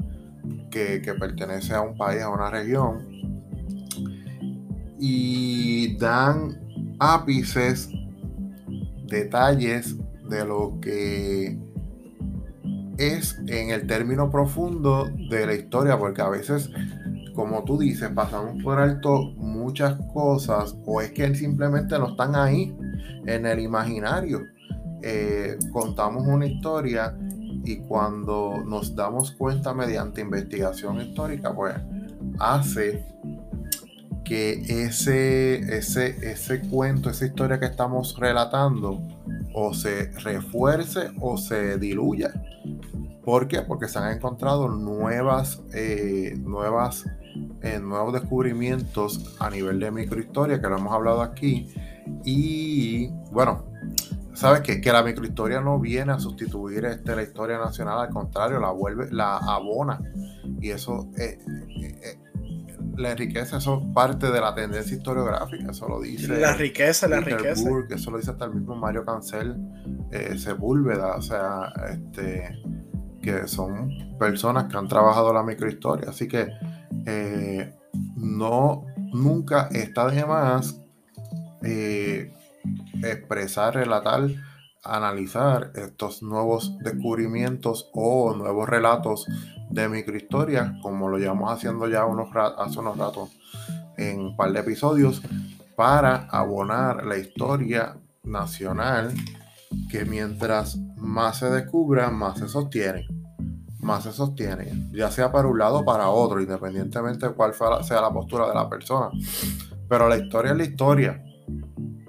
Speaker 2: que, que pertenece a un país, a una región. Y dan ápices, detalles de lo que es en el término profundo de la historia, porque a veces, como tú dices, pasamos por alto muchas cosas o es que simplemente no están ahí en el imaginario. Eh, contamos una historia y cuando nos damos cuenta mediante investigación histórica, pues hace que ese, ese, ese cuento, esa historia que estamos relatando, o se refuerce o se diluya. ¿Por qué? Porque se han encontrado nuevas, eh, nuevas, eh, nuevos descubrimientos a nivel de microhistoria, que lo hemos hablado aquí. Y bueno, ¿sabes qué? Que la microhistoria no viene a sustituir este, la historia nacional, al contrario, la vuelve, la abona. Y eso eh, la enriquece, eso es parte de la tendencia historiográfica, eso lo dice.
Speaker 1: La riqueza, la riqueza.
Speaker 2: Eso lo dice hasta el mismo Mario Cancel, Sepúlveda, o sea, este, que son personas que han trabajado la microhistoria. Así que no, nunca está de más expresar, relatar, analizar estos nuevos descubrimientos o nuevos relatos de microhistoria, como lo llevamos haciendo ya unos hace unos ratos en un par de episodios, para abonar la historia nacional que mientras más se descubra, más se sostiene. Más se sostiene, ya sea para un lado o para otro, independientemente de cuál sea la postura de la persona. Pero la historia es la historia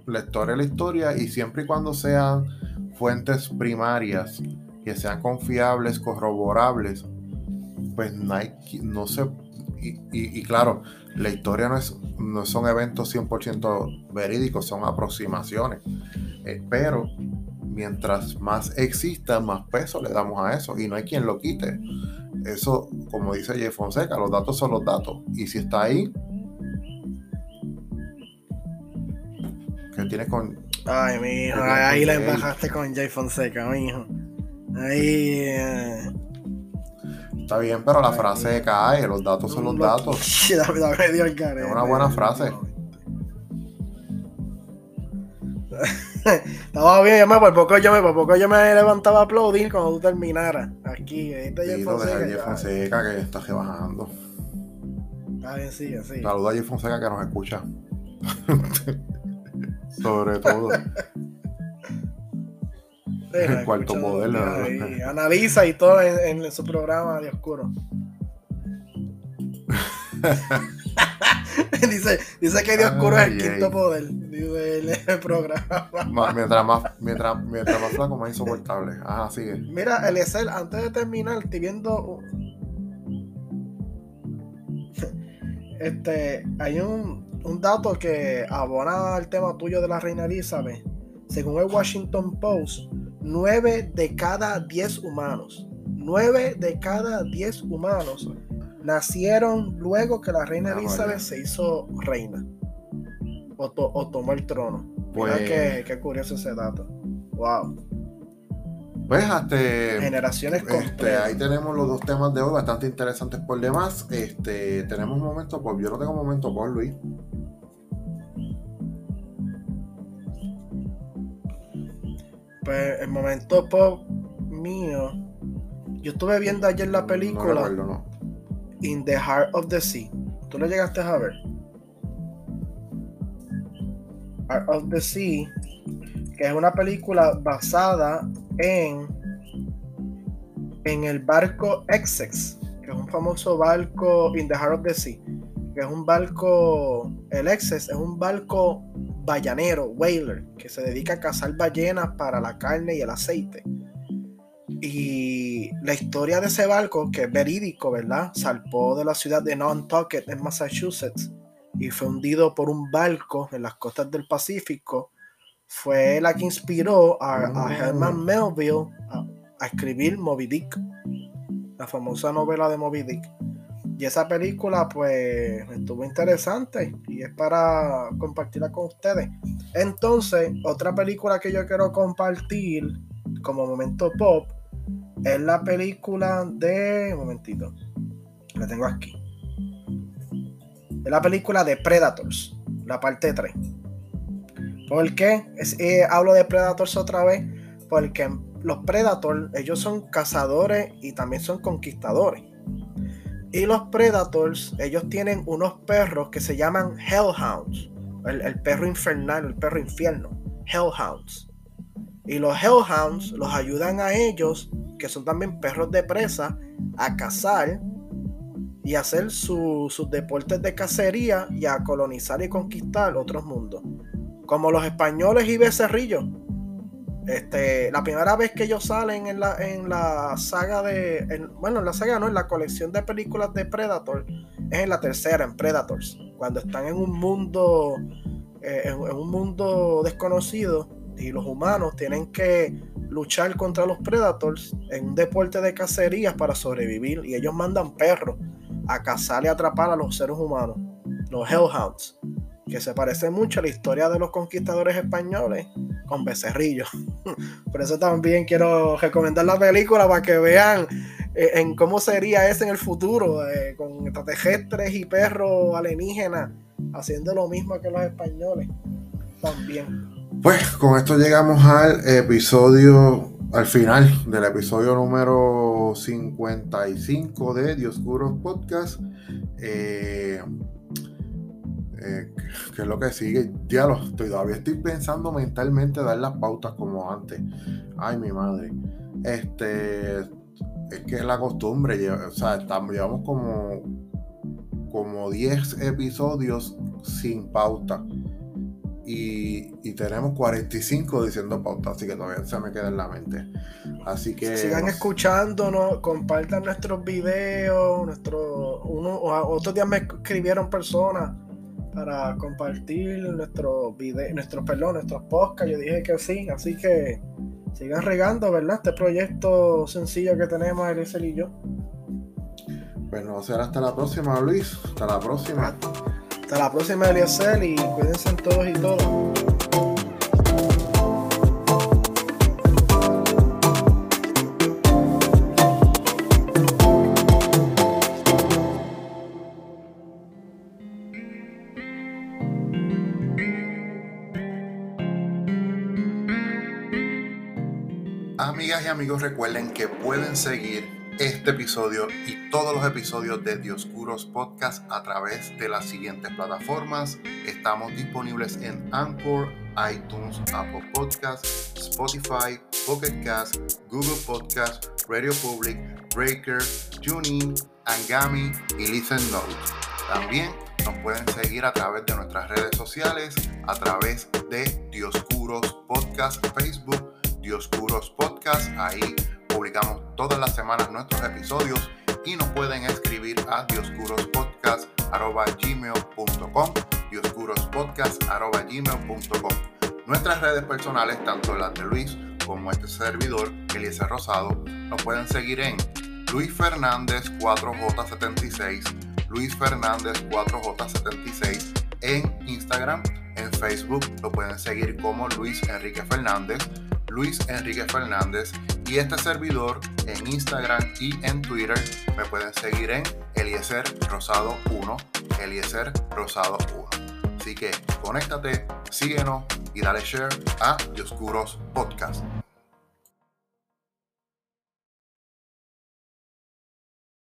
Speaker 2: la historia es la historia y siempre y cuando sean fuentes primarias que sean confiables, corroborables, pues no, hay, no se... Y, claro, la historia no, es, no son eventos 100% verídicos, son aproximaciones. Eh, pero mientras más exista, más peso le damos a eso y no hay quien lo quite. Eso, como dice Jeff Fonseca, los datos son los datos. Y si está ahí, que tiene con.
Speaker 1: Ay, mi hijo, ahí la embajaste con Jay Fonseca, mi hijo. Ahí. Eh.
Speaker 2: Está bien, pero la frase cae, los datos son los datos. [LAUGHS] es una buena frase.
Speaker 1: Estaba bien, yo me, por poco yo me, por poco yo me levantaba a aplaudir cuando tú terminaras. Aquí, este
Speaker 2: Jay Fonseca. Jay Fonseca que está rebajando.
Speaker 1: Está bien, sí, sí.
Speaker 2: Saluda a Jay Fonseca que nos escucha. [LAUGHS] Sobre todo. el cuarto modelo.
Speaker 1: analiza y todo en, su programa de oscuro. [LAUGHS] [LAUGHS] dice, dice que de oscuro es el quinto poder. Dice el, [LAUGHS] programa.
Speaker 2: mientras, más, mientras, mientras más flaco, más insoportable. Ajá, sigue.
Speaker 1: Mira, Eliezer, antes de terminar, estoy viendo. [LAUGHS] Este, hay un, un dato que abona al tema tuyo de la reina Elizabeth. Según el Washington Post, 9 de cada 10 humanos, 9 de cada 10 humanos nacieron luego que la reina Elizabeth se hizo reina o, tomó el trono. Pues, qué, qué curioso ese dato. Wow.
Speaker 2: Pues este,
Speaker 1: generaciones
Speaker 2: este, ahí tenemos los dos temas de hoy bastante interesantes por demás. Este, tenemos un momento por, yo no tengo momento por Luis.
Speaker 1: Pues el momento pop mío. Yo estuve viendo ayer la película In the Heart of the Sea. ¿Tú lo llegaste a ver? Heart of the Sea, que es una película basada en, en el barco Essex, que es un famoso barco in the heart of the sea, que es un barco, el Essex es un barco ballanero, whaler, que se dedica a cazar ballenas para la carne y el aceite. Y la historia de ese barco, que es verídico, ¿verdad? Salpó de la ciudad de Nantucket, en Massachusetts, y fue hundido por un barco en las costas del Pacífico fue la que inspiró a, a Herman Melville a, escribir Moby Dick, la famosa novela de Moby Dick. Y esa película, pues, estuvo interesante y es para compartirla con ustedes. Entonces, otra película que yo quiero compartir como momento pop es la película de. Un momentito, la tengo aquí. Es la película de Predators, la parte 3. ¿Por qué? Eh, hablo de Predators otra vez. Porque los Predators, ellos son cazadores y también son conquistadores. Y los Predators, ellos tienen unos perros que se llaman Hellhounds. El, perro infernal, el perro infierno. Hellhounds. Y los Hellhounds los ayudan a ellos, que son también perros de presa, a cazar y hacer sus deportes de cacería y a colonizar y conquistar otros mundos como los españoles y Becerrillo. Este, la primera vez que ellos salen en la, en la saga de. bueno, en la saga no, en la colección de películas de Predator, es en la tercera, en Predators. Cuando están en un mundo. Eh, en, un mundo desconocido y los humanos tienen que luchar contra los predators en un deporte de cacerías para sobrevivir y ellos mandan perros a cazar y atrapar a los seres humanos, los Hellhounds, que se parece mucho a la historia de los conquistadores españoles con becerrillos. [LAUGHS] Por eso también quiero recomendar la película para que vean eh, en cómo sería ese en el futuro, eh, con extraterrestres y perros alienígenas haciendo lo mismo que los españoles también.
Speaker 2: Pues con esto llegamos al episodio, al final del episodio número 55 de Dioscuros Podcast. Eh, eh, ¿Qué es lo que sigue? Ya lo estoy, todavía estoy pensando mentalmente dar las pautas como antes. Ay, mi madre. Este, es que es la costumbre, o sea, estamos, llevamos como, como 10 episodios sin pauta. Y, tenemos 45 diciendo pauta, así que todavía se me queda en la mente. Así que.
Speaker 1: Sigan escuchándonos, compartan nuestros videos, nuestro, uno, otros días me escribieron personas para compartir nuestros videos, nuestros, perdón, nuestros podcasts. Yo dije que sí, así que sigan regando, ¿verdad? Este proyecto sencillo que tenemos Eliezer y yo.
Speaker 2: Bueno, será hasta la próxima, Luis. Hasta la próxima.
Speaker 1: Hasta la próxima, Eliezer, y cuídense todos y todos.
Speaker 2: Amigas y amigos, recuerden que pueden seguir este episodio y todos los episodios de Dioscuros Podcast a través de las siguientes plataformas. Estamos disponibles en Anchor, iTunes, Apple Podcasts, Spotify, Pocket Cast, Google Podcast, Radio Public, Breaker, TuneIn, Angami y Listen Notes. También nos pueden seguir a través de nuestras redes sociales, a través de Dioscuros Podcast, Facebook, Dioscuros Podcast, ahí publicamos todas las semanas nuestros episodios y nos pueden escribir a dioscurospodcast.gmail.com dioscurospodcast.gmail.com Nuestras redes personales, tanto las de Luis como este servidor, Eliezer Rosado, nos pueden seguir en Luis Fernández 4J76, Luis Fernández 4J76 en Instagram, en Facebook lo pueden seguir como Luis Enrique Fernández, Luis Enrique Fernández y este servidor en Instagram y en Twitter me pueden seguir en Eliezer Rosado 1, Eliezer Rosado 1. Así que conéctate, síguenos y dale share a Dioscuros Podcast.